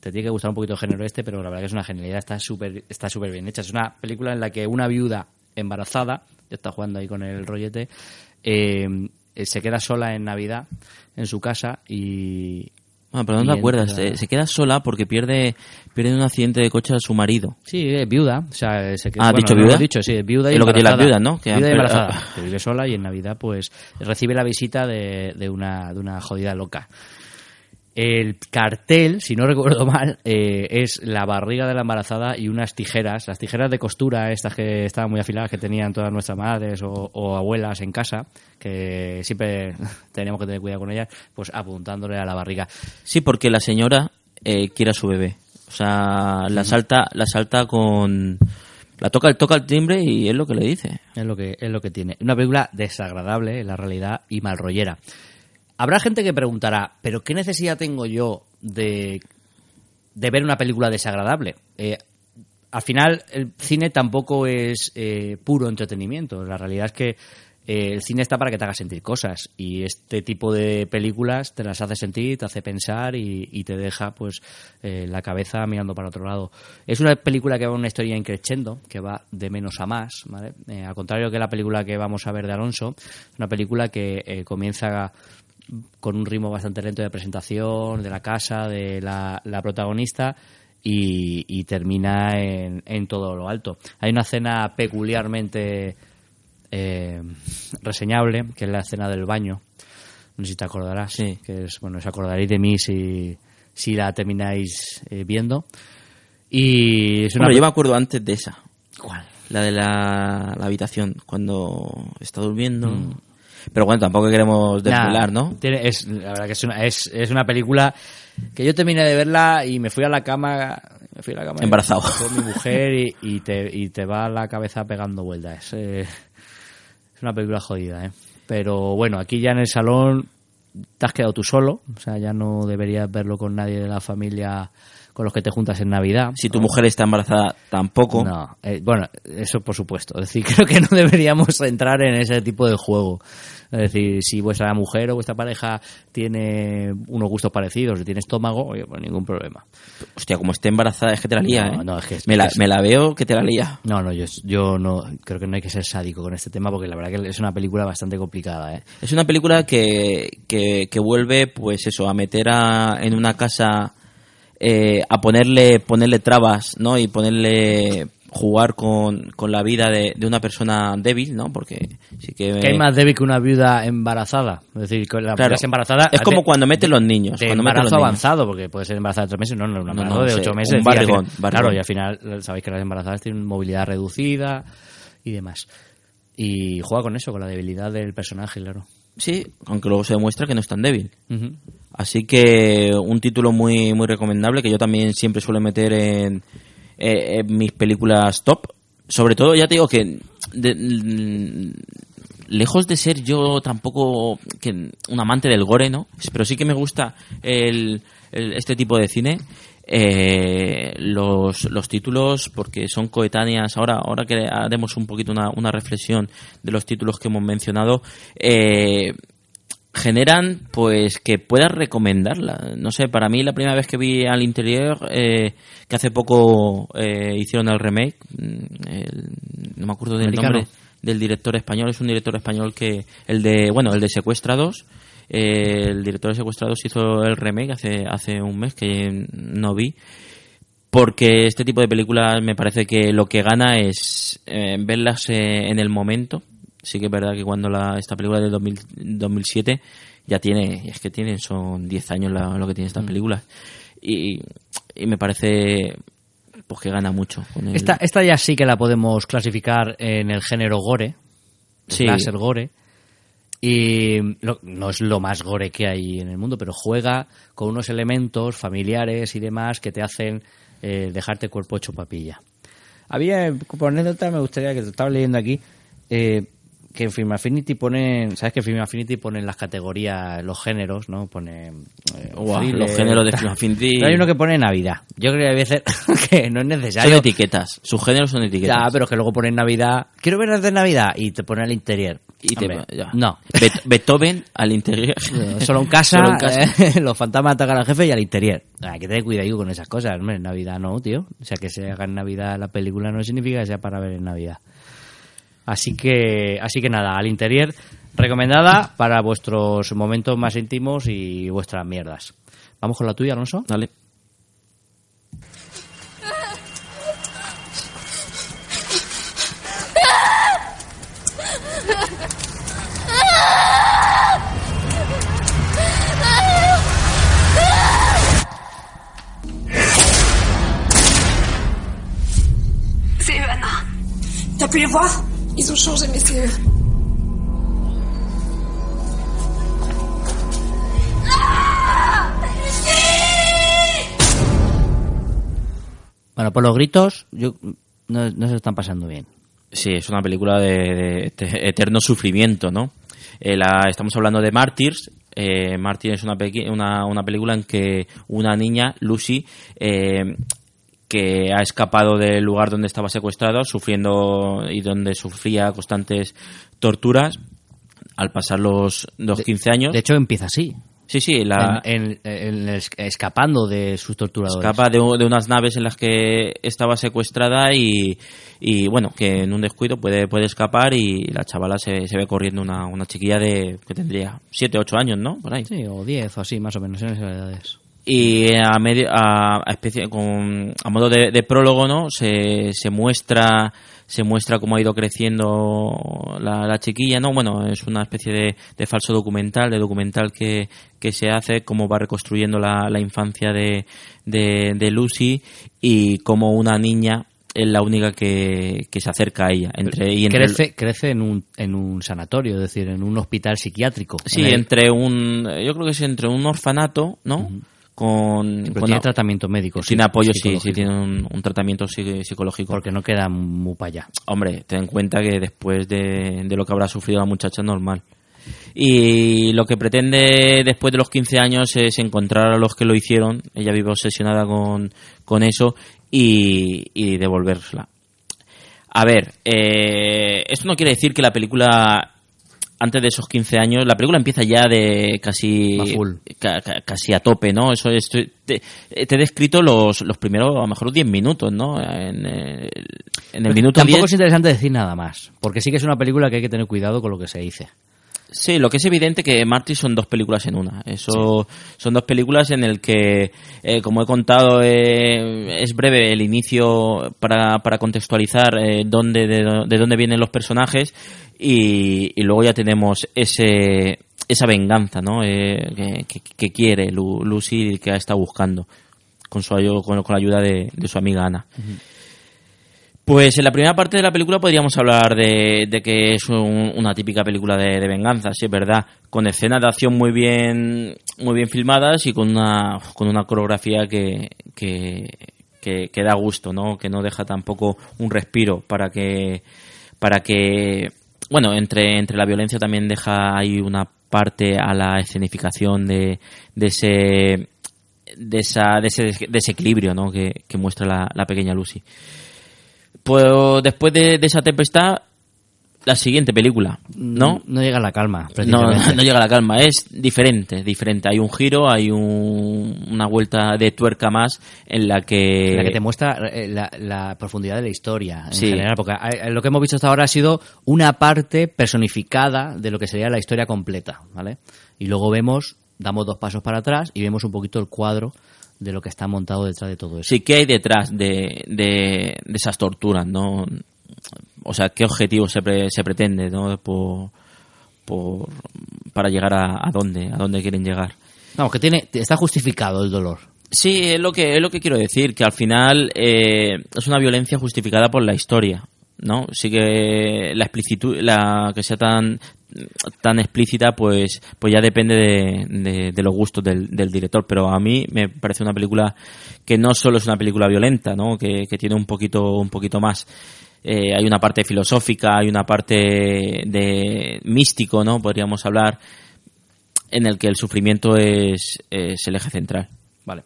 te tiene que gustar un poquito el género este, pero la verdad que es una genialidad. Está súper está súper bien hecha. Es una película en la que una viuda embarazada, ya está jugando ahí con el rollete, eh, eh, se queda sola en Navidad en su casa y... Ah, pero no te acuerdas, entra- eh, se queda sola porque pierde, pierde un accidente de coche a su marido. Sí, es viuda. O sea, se queda- Ah, ¿has bueno, dicho lo viuda? he dicho, sí, es viuda y Es lo que tiene las viudas, ¿no? Que viuda y embarazada. Que vive sola y en Navidad, pues, recibe la visita de, de una, de una jodida loca. El cartel, si no recuerdo mal, eh, es la barriga de la embarazada y unas tijeras, las tijeras de costura, estas que estaban muy afiladas, que tenían todas nuestras madres o, o abuelas en casa, que siempre teníamos que tener cuidado con ellas, pues apuntándole a la barriga. Sí, porque la señora eh, quiere a su bebé. O sea, la salta, la salta con... La toca, toca el timbre y es lo que le dice. Es lo que, es lo que tiene. Una película desagradable en la realidad y mal rollera. Habrá gente que preguntará, ¿pero qué necesidad tengo yo de, de ver una película desagradable? Eh, al final, el cine tampoco es eh, puro entretenimiento. La realidad es que eh, el cine está para que te haga sentir cosas y este tipo de películas te las hace sentir, te hace pensar y, y te deja pues la cabeza mirando para otro lado. Es una película que va una historia increchendo, que va de menos a más, ¿vale? Al contrario que la película que vamos a ver de Alonso, es una película que comienza con un ritmo bastante lento de presentación de la casa, de la, la protagonista y, y termina en, en todo lo alto. Hay una escena peculiarmente eh, reseñable, que es la escena del baño. No sé si te acordarás. Que es, bueno, os acordaréis de mí si, si la termináis eh, viendo. Y es una. Bueno, yo me acuerdo antes de esa. ¿Cuál? La de la, la habitación, cuando está durmiendo. Mm. Pero bueno, tampoco queremos desvelar, ¿no? tiene- es, la verdad que es una, es, es una película que yo terminé de verla y me fui a la cama. Me fui a la cama Embarazado. con mi mujer y, y te, y te va la cabeza pegando vueltas. Eh, es una película jodida, ¿eh? Pero bueno, aquí ya en el salón te has quedado tú solo. O sea, ya no deberías verlo con nadie de la familia con los que te juntas en Navidad. Si tu mujer está embarazada, tampoco. No, eh, bueno, eso por supuesto. Es decir, creo que no deberíamos entrar en ese tipo de juego. Es decir, si vuestra mujer o vuestra pareja tiene unos gustos parecidos, si tiene estómago, oye, pues ningún problema. Hostia, como esté embarazada es que te la lía, No, ¿eh? no, es que es- me, la, es- me la veo que te la lía. No, no, yo, yo no creo que no hay que ser sádico con este tema porque la verdad que es una película bastante complicada, ¿eh? Es una película que, que, que vuelve, pues eso, a meter a, en una casa, eh, a ponerle, ponerle trabas, ¿no? Y ponerle jugar con, con la vida de, de una persona débil, ¿no? Porque sí que... Que hay más débil que una viuda embarazada. Es decir, que la Claro. viuda embarazada. Es como cuando meten los niños. de cuando los embarazo niños. avanzado, porque puede ser embarazada de tres meses, no, no, un No, no, de ocho un meses. barrigón, final- barrigón. Claro, y al final sabéis que las embarazadas tienen movilidad reducida y demás. Y juega con eso, con la debilidad del personaje, claro. Sí, aunque luego se demuestra que no es tan débil. Ujú. Así que un título muy muy recomendable que yo también siempre suelo meter en, eh, mis películas top. Sobre todo, ya te digo que mm, lejos de ser yo tampoco un amante del gore, ¿no? Pero sí que me gusta el, el- este tipo de cine. eh, los, los títulos porque son coetáneas ahora ahora que haremos un poquito una, una reflexión de los títulos que hemos mencionado eh, generan pues que puedas recomendarla. No sé, para mí la primera vez que vi al interior, eh, que hace poco eh, hicieron el remake, mm, el- no me acuerdo del Americano. nombre del director español, es un director español que, el de, bueno, el de Secuestrados, eh, el director de Secuestrados hizo el remake hace, hace un mes que no vi, porque este tipo de películas me parece que lo que gana es eh, verlas eh, en el momento. Sí que es verdad que cuando la, esta película del 2000 2007 ya tiene, es que tienen, son 10 años la- lo que tiene estas películas. Y, y me parece pues que gana mucho. Con el- Esta, esta ya sí que la podemos clasificar en el género gore. Sí. Slasher gore. Y lo- no es lo más gore que hay en el mundo, pero juega con unos elementos familiares y demás que te hacen eh, dejarte cuerpo hecho papilla. Había, por anécdota, me gustaría que te estaba leyendo aquí, eh, que en Film Affinity ponen, ¿sabes que Film Affinity ponen las categorías, los géneros, ¿no? Pone eh, thriller, los géneros de. Film Affinity. Pero hay uno que pone Navidad. Yo creo que debe ser que no es son necesario. etiquetas, sus géneros son etiquetas. Ya, pero que luego ponen Navidad. Quiero ver las de Navidad y te pone al interior. Y te- Hombre, ya. No. Beethoven al interior. Solo en casa, Solo en casa. eh, los fantasmas atacan al jefe y al interior. Hay que tener cuidado con esas cosas. Hombre, en Navidad no, tío. O sea, que se haga en Navidad la película no significa que sea para ver en Navidad. Así que, así que nada, al interior recomendada para vuestros momentos más íntimos y vuestras mierdas. Vamos con la tuya, Alonso. Dale. T'as pu les Ils ont changé, eux. Bueno, por los gritos, yo no, no se están pasando bien. Sí, es una película de, de este eterno sufrimiento, ¿no? Eh, la, estamos hablando de Martyrs. Eh, Martyrs es una, una, una película en que una niña, Lucy, eh, que ha escapado del lugar donde estaba secuestrada, sufriendo y donde sufría constantes torturas, al pasar los, los 15 años. De hecho, empieza así. Sí, sí, la, En- en- en es- escapando de sus torturadores. escapa de, de unas naves en las que estaba secuestrada y, y, bueno, que en un descuido puede, puede escapar y la chavala se, se ve corriendo una, una chiquilla de que tendría 7, 8 años, ¿no? Por ahí. Sí, o 10 o así, más o menos, en esas edades. Y a medio a, a especie con a modo de, de prólogo, ¿no? Se, se muestra se muestra cómo ha ido creciendo la, la chiquilla, ¿no? Bueno, es una especie de, de falso documental, de documental que, que se hace, cómo va reconstruyendo la, la infancia de, de, de Lucy y cómo una niña es la única que, que se acerca a ella. Entre, y entre crece crece en, un, en un sanatorio, es decir, en un hospital psiquiátrico. Sí, En el- entre un. Yo creo que es entre un orfanato, ¿no? Con tiene a- tratamiento médico. Tiene sí, apoyo, sí, sí, tiene un, un tratamiento psi- psicológico. Porque no queda muy para allá. Hombre, ten en cuenta que después de, de lo que habrá sufrido la muchacha es normal. Y lo que pretende después de los 15 años es encontrar a los que lo hicieron. Ella vive obsesionada con, con eso y, y devolvérsela. A ver, eh, esto no quiere decir que la película antes de esos 15 años, la película empieza ya de casi ca- ca- casi a tope, ¿no? Eso es, te, te he descrito los, los primeros, a lo mejor 10 minutos, ¿no? En el, en el minuto Tampoco 10 es interesante decir nada más, porque sí que es una película que hay que tener cuidado con lo que se dice. Sí, lo que es evidente que Marty son dos películas en una. Eso son dos películas en el que, eh, como he contado, eh, es breve el inicio para, para contextualizar eh, dónde, de, dó- de dónde vienen los personajes y, luego ya tenemos ese esa venganza, ¿no? Eh, que, que- quiere Lu- Lucy y que estado buscando con su con, con la ayuda de, de su amiga Ana. Pues en la primera parte de la película podríamos hablar de, de que es un- una típica película de, venganza, sí es verdad, con escenas de acción muy bien, muy bien filmadas y con una, con una coreografía que, que, que, que da gusto, ¿no? Que no deja tampoco un respiro para que, para que, bueno, entre, entre la violencia también deja ahí una parte a la escenificación de, de ese, de esa, de ese desequilibrio, ¿no? Que, que muestra la, la pequeña Lucy. Pues después de, de esa tempestad, la siguiente película, ¿no? No llega a la calma, No, no llega a la calma, es diferente, diferente. Hay un giro, hay un- una vuelta de tuerca más en la que... la que te muestra eh, la, la profundidad de la historia en Sí. general, porque eh, lo que hemos visto hasta ahora ha sido una parte personificada de lo que sería la historia completa, ¿vale? Y luego vemos, damos dos pasos para atrás y vemos un poquito el cuadro de lo que está montado detrás de todo eso. Sí, ¿qué hay detrás de, de, de esas torturas, no? O sea, ¿qué objetivo se, pre- se pretende, no? Por, por, para llegar a, a dónde, a dónde quieren llegar. Vamos, que tiene, está justificado el dolor. Sí, es lo que, es lo que quiero decir, que al final eh, es una violencia justificada por la historia, ¿no? Sí que la explicitud, la que sea tan tan explícita, pues pues ya depende de, de- de los gustos del, del director, pero a mí me parece una película que no solo es una película violenta, ¿no? Que, que tiene un poquito un poquito más. Eh, hay una parte filosófica, hay una parte de místico, ¿no? Podríamos hablar en el que el sufrimiento es, es el eje central. Vale.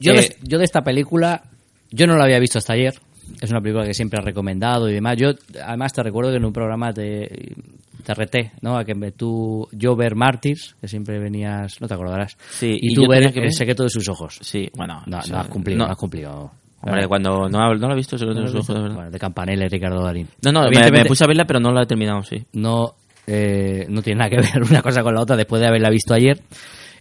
Yo, Eh, de, yo de esta película, yo no la había visto hasta ayer. Es una película que siempre he recomendado y demás. Yo, además, te recuerdo que en un programa te, te reté, ¿no? A que me- tú, yo ver Mártires, que siempre venías, no te acordarás. Sí, y, y tú yo ver que El secreto de sus ojos. Sí, bueno. No, no has cumplido, no. no, has cumplido. Hombre, cuando no, no lo he visto, se lo No ojos, de. Bueno, de Campanella y Ricardo Darín. No, no, me puse a verla, pero no la he terminado, sí. no, eh, no tiene nada que ver una cosa con la otra después de haberla visto ayer.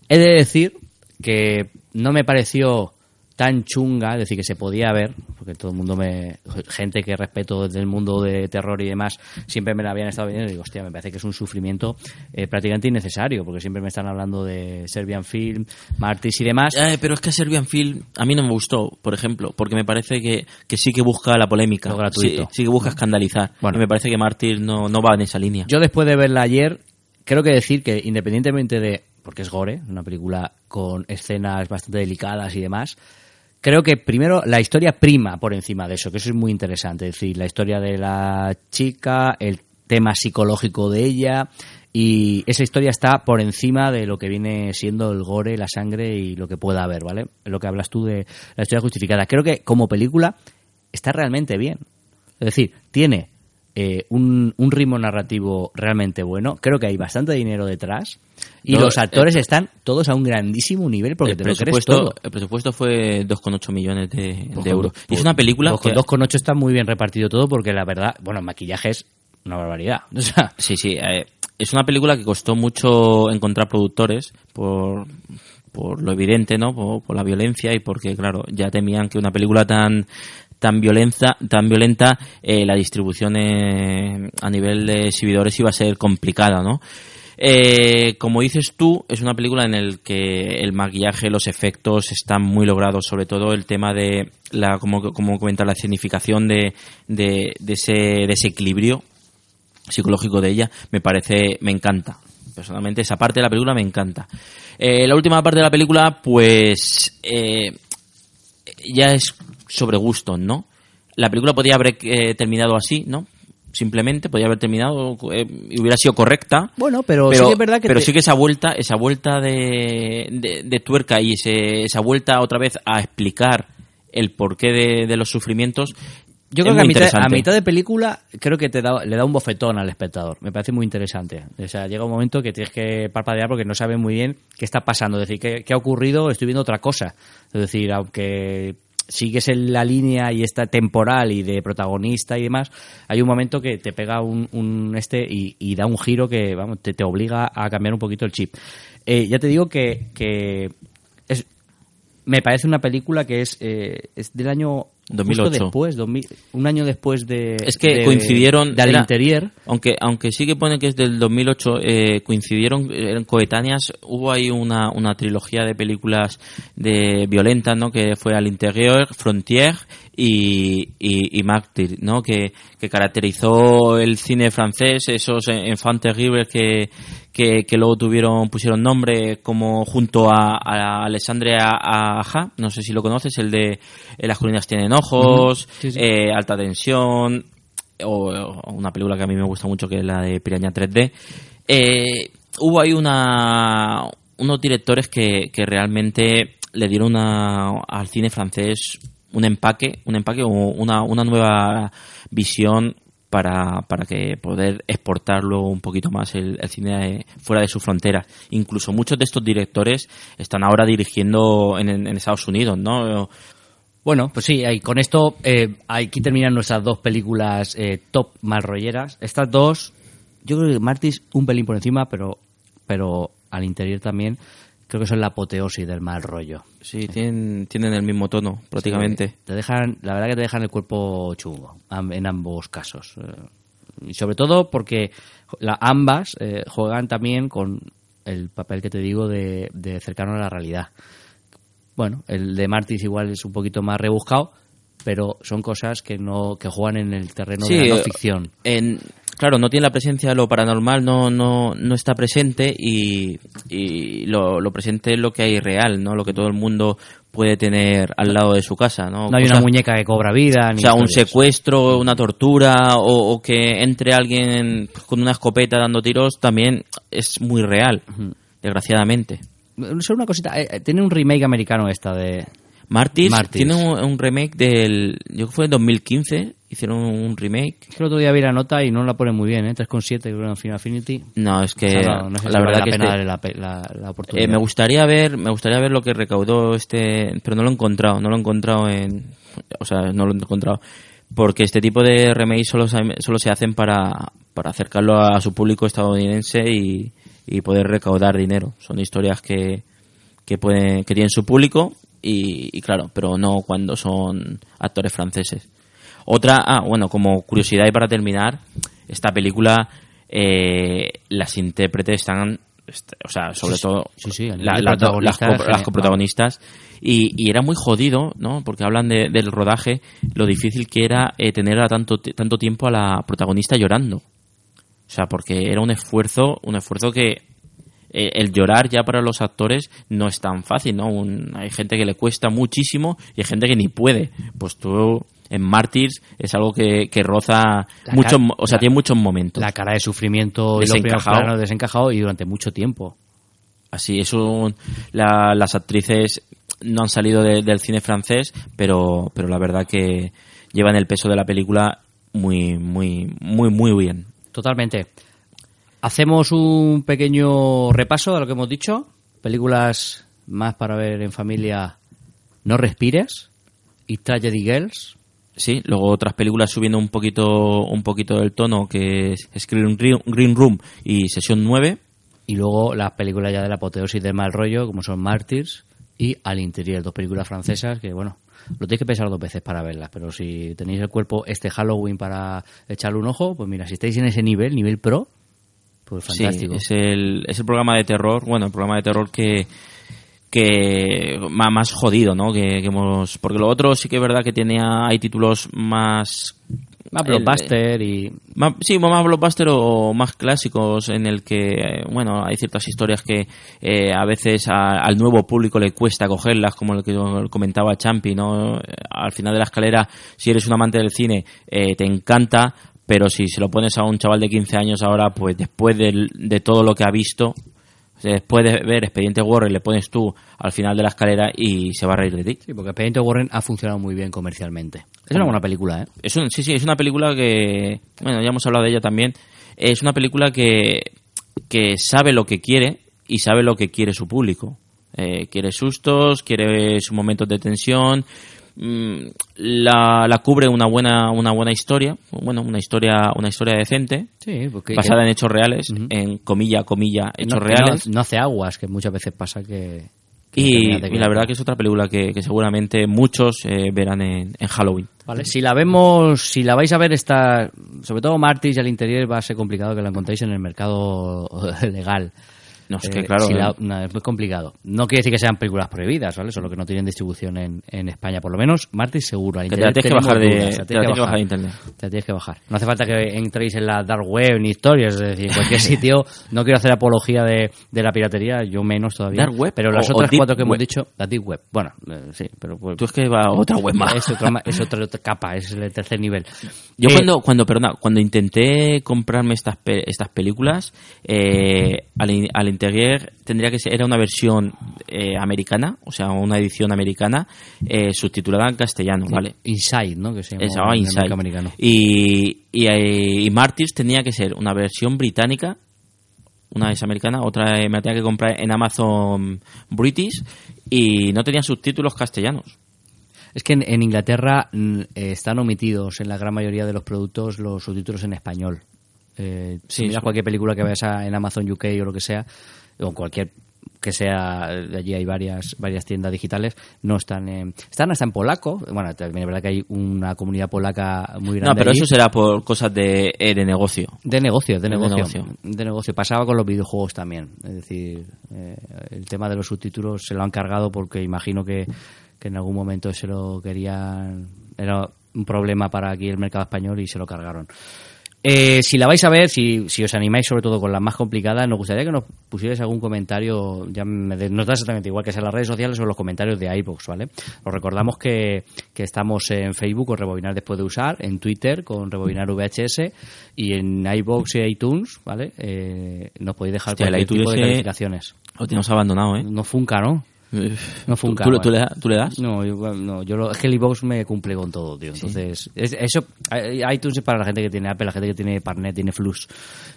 He de decir que no me pareció tan chunga, es decir, que se podía ver, porque todo el mundo me. gente que respeto del mundo de terror y demás, siempre me la habían estado viendo y digo, hostia, me parece que es un sufrimiento eh, prácticamente innecesario, porque siempre me están hablando de Serbian Film, Martis y demás. Eh, pero es que Serbian Film a mí no me gustó, por ejemplo, porque me parece que, que sí que busca la polémica. Lo gratuito. Sí, sí que busca escandalizar. Bueno. Y me parece que Martyr no, no va en esa línea. Yo después de verla ayer, creo que decir que independientemente de, porque es gore, una película con escenas bastante delicadas y demás, creo que primero la historia prima por encima de eso, que eso es muy interesante, es decir, la historia de la chica, el tema psicológico de ella y esa historia está por encima de lo que viene siendo el gore, la sangre y lo que pueda haber, ¿vale? Lo que hablas tú de la historia justificada. Creo que como película está realmente bien. Es decir, tiene eh, un, un ritmo narrativo realmente bueno. Creo que hay bastante dinero detrás. Y No, los actores eh, están todos a un grandísimo nivel porque el te lo crees todo. el presupuesto fue 2,8 millones de, euros. Y es una película pues con que- 2,8 está muy bien repartido todo porque la verdad, bueno, el maquillaje es una barbaridad. O sea, Sí, sí. eh, es una película que costó mucho encontrar productores por, por lo evidente, ¿no? Por, por la violencia y porque, claro, ya temían que una película tan tan violenta, tan violenta, eh, la distribución eh, a nivel de exhibidores iba a ser complicada, ¿no? Eh, como dices tú, es una película en el que el maquillaje, los efectos están muy logrados, sobre todo el tema de la, como, como la escenificación de, de, de ese desequilibrio psicológico de ella, me parece, me encanta. Personalmente, esa parte de la película me encanta. Eh, la última parte de la película, pues, eh, ya es sobre gustos, ¿no? La película podía haber eh, terminado así, ¿no? Simplemente podía haber terminado eh, y hubiera sido correcta. Bueno, pero sí que es verdad que pero te- sí que esa vuelta, esa vuelta de, de, de tuerca y ese- esa vuelta otra vez a explicar el porqué de, de los sufrimientos. Yo es creo que a mitad, a mitad de película creo que te da, le da un bofetón al espectador. Me parece muy interesante. O sea, llega un momento que tienes que parpadear porque no sabes muy bien qué está pasando. Es decir, qué, qué ha ocurrido, estoy viendo otra cosa. Es decir, aunque sigues en la línea y está temporal y de protagonista y demás, hay un momento que te pega un, un este y, da un giro que vamos, te, te obliga a cambiar un poquito el chip. Eh, ya te digo que, me parece una película que es, eh, es del año 2008. justo después, 2000 un año después de Es que de- coincidieron de era- Interior. aunque aunque sí que pone que es del 2008 eh, coincidieron eran coetáneas hubo ahí una, una trilogía de películas de violentas no que fue al interior Frontier y, y, y Mártir, no que, que caracterizó el cine francés esos enfants terribles que, que que luego tuvieron pusieron nombre como junto a, a Alexandre Aja no sé si lo conoces el de eh, las colinas tienen ojos Ujú. Sí, sí. eh, alta tensión o, o una película que a mí me gusta mucho que es la de Piraña 3D eh, hubo ahí una unos directores que, que realmente le dieron una, al cine francés un empaque un empaque o una, una nueva visión para, para que poder exportarlo un poquito más el, cine fuera de sus fronteras. Incluso muchos de estos directores están ahora dirigiendo en, Estados Unidos, ¿no? Bueno, pues sí, ahí, con esto eh, aquí terminan nuestras dos películas eh, top mal rolleras. Estas dos, yo creo que Martis un pelín por encima, pero, pero al interior también creo que son la apoteosis del mal rollo. Sí, tienen, tienen el mismo tono, prácticamente. Sí, te dejan, la verdad que te dejan el cuerpo chungo en ambos casos. Eh, Y sobre todo porque la, ambas eh, juegan también con el papel que te digo de, de cercano a la realidad. Bueno, el de Martis igual es un poquito más rebuscado, pero son cosas que no que juegan en el terreno de la no ficción. En, claro, no tiene la presencia de lo paranormal, no, no, no está presente y, y lo, lo presente es lo que hay real, ¿no? Lo que todo el mundo puede tener al lado de su casa, ¿no? No hay una muñeca que cobra vida, O ni sea, un secuestro, una tortura o, o que entre alguien con una escopeta dando tiros también es muy real, desgraciadamente. Solo una cosita, eh, eh, tiene un remake americano esta de Martis, Martis. tiene un, un remake del, yo creo que fue en 2015, hicieron un remake. Es que el otro día vi la nota y no la pone muy bien, ¿eh? 3,7 creo en Final Affinity. No, es que O sea, no, no sé si la vale verdad la que pena este- darle la, pe- la- la oportunidad. Eh, me gustaría ver, me gustaría ver lo que recaudó este, pero no lo he encontrado, no lo he encontrado en, o sea, no lo he encontrado, porque este tipo de remakes solo, se- solo se hacen para, para acercarlo a su público estadounidense y, y poder recaudar dinero. Son historias que, que pueden, que tienen su público y, y claro, pero no cuando son actores franceses. Otra, ah, bueno, como curiosidad y para terminar, esta película, eh, las intérpretes están, est- o sea, sobre Sí, todo sí, sí, el la- nivel la- las, coprotagonistas. Y, y era muy jodido, ¿no? Porque hablan de- del rodaje, lo difícil que era eh, tener a tanto, tanto tiempo a la protagonista llorando. O sea, porque era un esfuerzo, un esfuerzo que eh, el llorar ya para los actores no es tan fácil, ¿no? Un- hay gente que le cuesta muchísimo y hay gente que ni puede. Pues tú en Mártires es algo que, que roza muchos, o sea, la- tiene muchos momentos. La cara de sufrimiento Desencajado. desencajado y durante mucho tiempo. Así es un, la- las actrices no han salido de- del cine francés, pero, pero la verdad que llevan el peso de la película muy, muy, muy, muy bien. Totalmente. Hacemos un pequeño repaso de lo que hemos dicho. Películas más para ver en familia. No respires y Tragedy Girls. Sí, luego otras películas subiendo un poquito, un poquito del tono, que es Screen Green Room y Sesión 9. Y luego las películas ya de la apoteosis del mal rollo, como son Martyrs y Al Interior, dos películas francesas que, bueno, lo tenéis que pensar dos veces para verlas, pero si tenéis el cuerpo este Halloween para echarle un ojo, pues mira, si estáis en ese nivel, nivel pro, pues fantástico. Sí, es el, es el programa de terror, bueno, el programa de terror que que más jodido, ¿no? Que, que hemos porque lo otro sí que es verdad que tenía hay títulos más Más blockbuster y... más, sí, más blockbuster o más clásicos en el que, bueno, hay ciertas historias que eh, a veces a- al nuevo público le cuesta cogerlas, como lo que comentaba Champi, ¿no? Al final de la escalera, si eres un amante del cine, eh, te encanta, pero si se lo pones a un chaval de 15 años ahora, pues después de todo lo que ha visto, después de ver Expediente Warren, le pones tú al final de la escalera y se va a reír de ti. Sí, porque Expediente Warren ha funcionado muy bien comercialmente. Es una buena película, ¿eh? Es un- sí, sí, es una película que, bueno, ya hemos hablado de ella también. Es una película que, que sabe lo que quiere y sabe lo que quiere su público. Eh, quiere sustos, quiere sus momentos de tensión. Mm, La, la cubre una buena una buena historia, bueno, una historia una historia decente, Sí, porque... basada en hechos reales, en comilla comilla hechos no, reales. No, no hace aguas, que muchas veces pasa que... que Y, y la verdad que es otra película que, que seguramente muchos eh, verán en, en Halloween. Vale, si la vemos, si la vais a ver está, sobre todo Martis y al interior va a ser complicado que la encontréis en el mercado legal. No, es Eh, que claro, si la- eh. no, es muy complicado. No quiere decir que sean películas prohibidas, ¿vale? Solo que no tienen distribución en, en España. Por lo menos Martis seguro. Te la tienes que bajar de- dudas, te tienes que bajar internet. Te la tienes que bajar. No hace falta que entréis en la dark web ni historias, es decir, en cualquier sitio. No quiero hacer apología de, de la piratería, yo menos todavía. ¿Dark web Pero las o- otras cuatro que hemos dicho, la deep web. Bueno, eh, sí, pero pues, Tú es que va a otra web más. es otra, es otra, otra capa, es el tercer nivel. Yo Eh, cuando, cuando, perdona, cuando intenté comprarme estas, pe- estas películas, eh, al, al interior tendría que ser, era una versión eh, americana, o sea, una edición americana, eh, subtitulada en castellano, ¿vale? Inside, ¿no? Que se llama Se llamaba el Inside. americano. Y, y, eh, y Martyrs tenía que ser una versión británica, una es americana, otra me la tenía que comprar en Amazon British y no tenía subtítulos castellanos. Es que en, en Inglaterra mm, eh, están omitidos en la gran mayoría de los productos los subtítulos en español. Eh, si Sí, miras cualquier película que veas en Amazon UK o lo que sea, o cualquier que sea, de allí hay varias varias tiendas digitales, no están en, están hasta en polaco. Bueno, también es verdad que hay una comunidad polaca muy grande. No, pero allí. eso será por cosas de, eh, de negocio. De negocio, de negocio. De negocio. Pasaba con los videojuegos también. Es decir, eh, el tema de los subtítulos se lo han cargado porque imagino que, que en algún momento se lo querían. Era un problema para aquí el mercado español y se lo cargaron. Eh, si la vais a ver, si, si os animáis sobre todo con las más complicadas, nos gustaría que nos pusierais algún comentario, ya me de- nos da exactamente igual que sea en las redes sociales o en los comentarios de iVoox, ¿vale? Os recordamos que, que estamos en Facebook con Rebobinar después de usar, en Twitter con Rebobinar VHS y en iVoox y iTunes, ¿vale? Eh, nos podéis dejar Hostia, cualquier tipo de calificaciones. Lo tenemos abandonado, ¿eh? No funca, ¿no? No. ¿Tú, bueno. tú le, tú le das? No, yo, no, yo lo, es que el iVoox me cumple con todo, tío. Entonces, es- eso, iTunes es para la gente que tiene Apple, la gente que tiene Parnet, tiene Flux.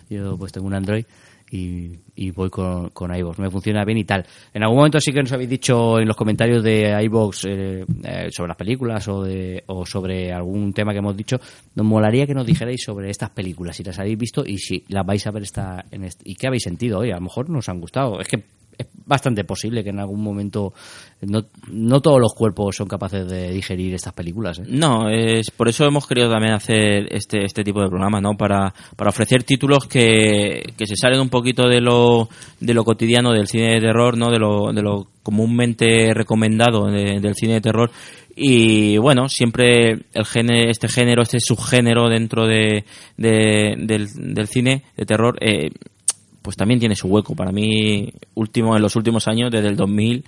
Yo pues tengo un Android y, y voy con, con iVoox. Me funciona bien y tal. En algún momento sí que nos habéis dicho en los comentarios de iVoox eh, eh, sobre las películas o, de, o sobre algún tema que hemos dicho. Nos molaría que nos dijerais sobre estas películas, si las habéis visto y si las vais a ver esta, en este- y qué habéis sentido hoy. A lo mejor nos han gustado. Es que bastante posible que en algún momento no, no todos los cuerpos son capaces de digerir estas películas. ¿eh? No, es por eso hemos querido también hacer este este tipo de programa, ¿no? Para, para ofrecer títulos que, que se salen un poquito de lo de lo cotidiano del cine de terror, ¿no? De lo de lo comúnmente recomendado de- del cine de terror y bueno, siempre el género, este género, este subgénero dentro de, de- del, del cine de terror eh, pues también tiene su hueco. Para mí, último en los últimos años, desde el 2000,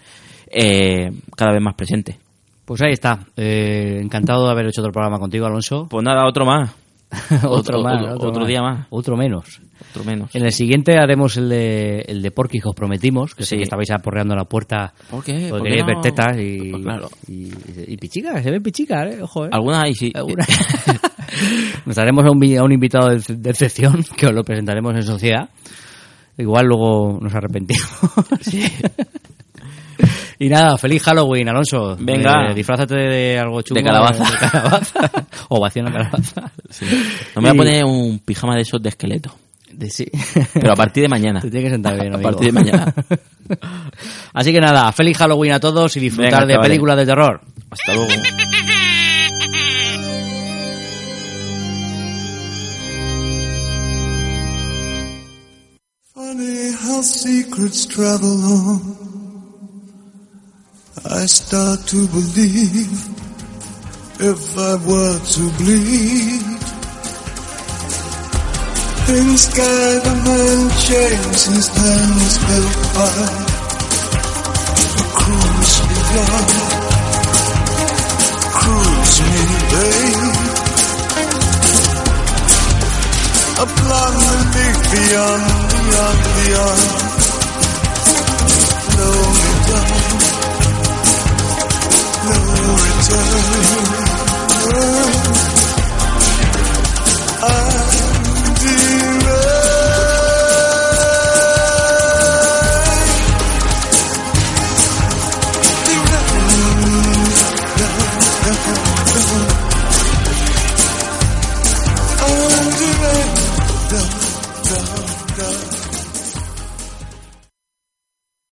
eh, cada vez más presente. Pues ahí está. Eh, encantado de haber hecho otro programa contigo, Alonso. Pues nada, otro más. otro, Otro- más. otro- otro día más. Otro menos. Otro menos. En el siguiente haremos el de, el de Porky que os prometimos, que sé Sí. que estabais aporreando la puerta ¿Por qué? porque ¿Por queréis no? ver tetas y, Pues claro. y, y pichicas, se ven pichicas, ¿eh? Ojo, ¿eh? Algunas ahí sí. Algunas. Nos haremos a un, a un invitado de, de excepción que os lo presentaremos en sociedad. Igual luego nos arrepentimos. y nada, feliz Halloween, Alonso. Venga. Eh, disfrázate de algo chungo. De calabaza. De calabaza. Ovación a calabaza. No me voy a poner un pijama de esos de esqueleto. De- sí. Pero a partir de mañana. Te tiene que sentar bien, A partir de mañana. Así que nada, feliz Halloween a todos y disfrutar Venga, de películas de terror. Hasta luego. our secrets travel on, I start to believe if I were to bleed. Things sky the man change since time was built by a cruise me. Cruise me, babe. A plan to live beyond, beyond, beyond. No return. No return. I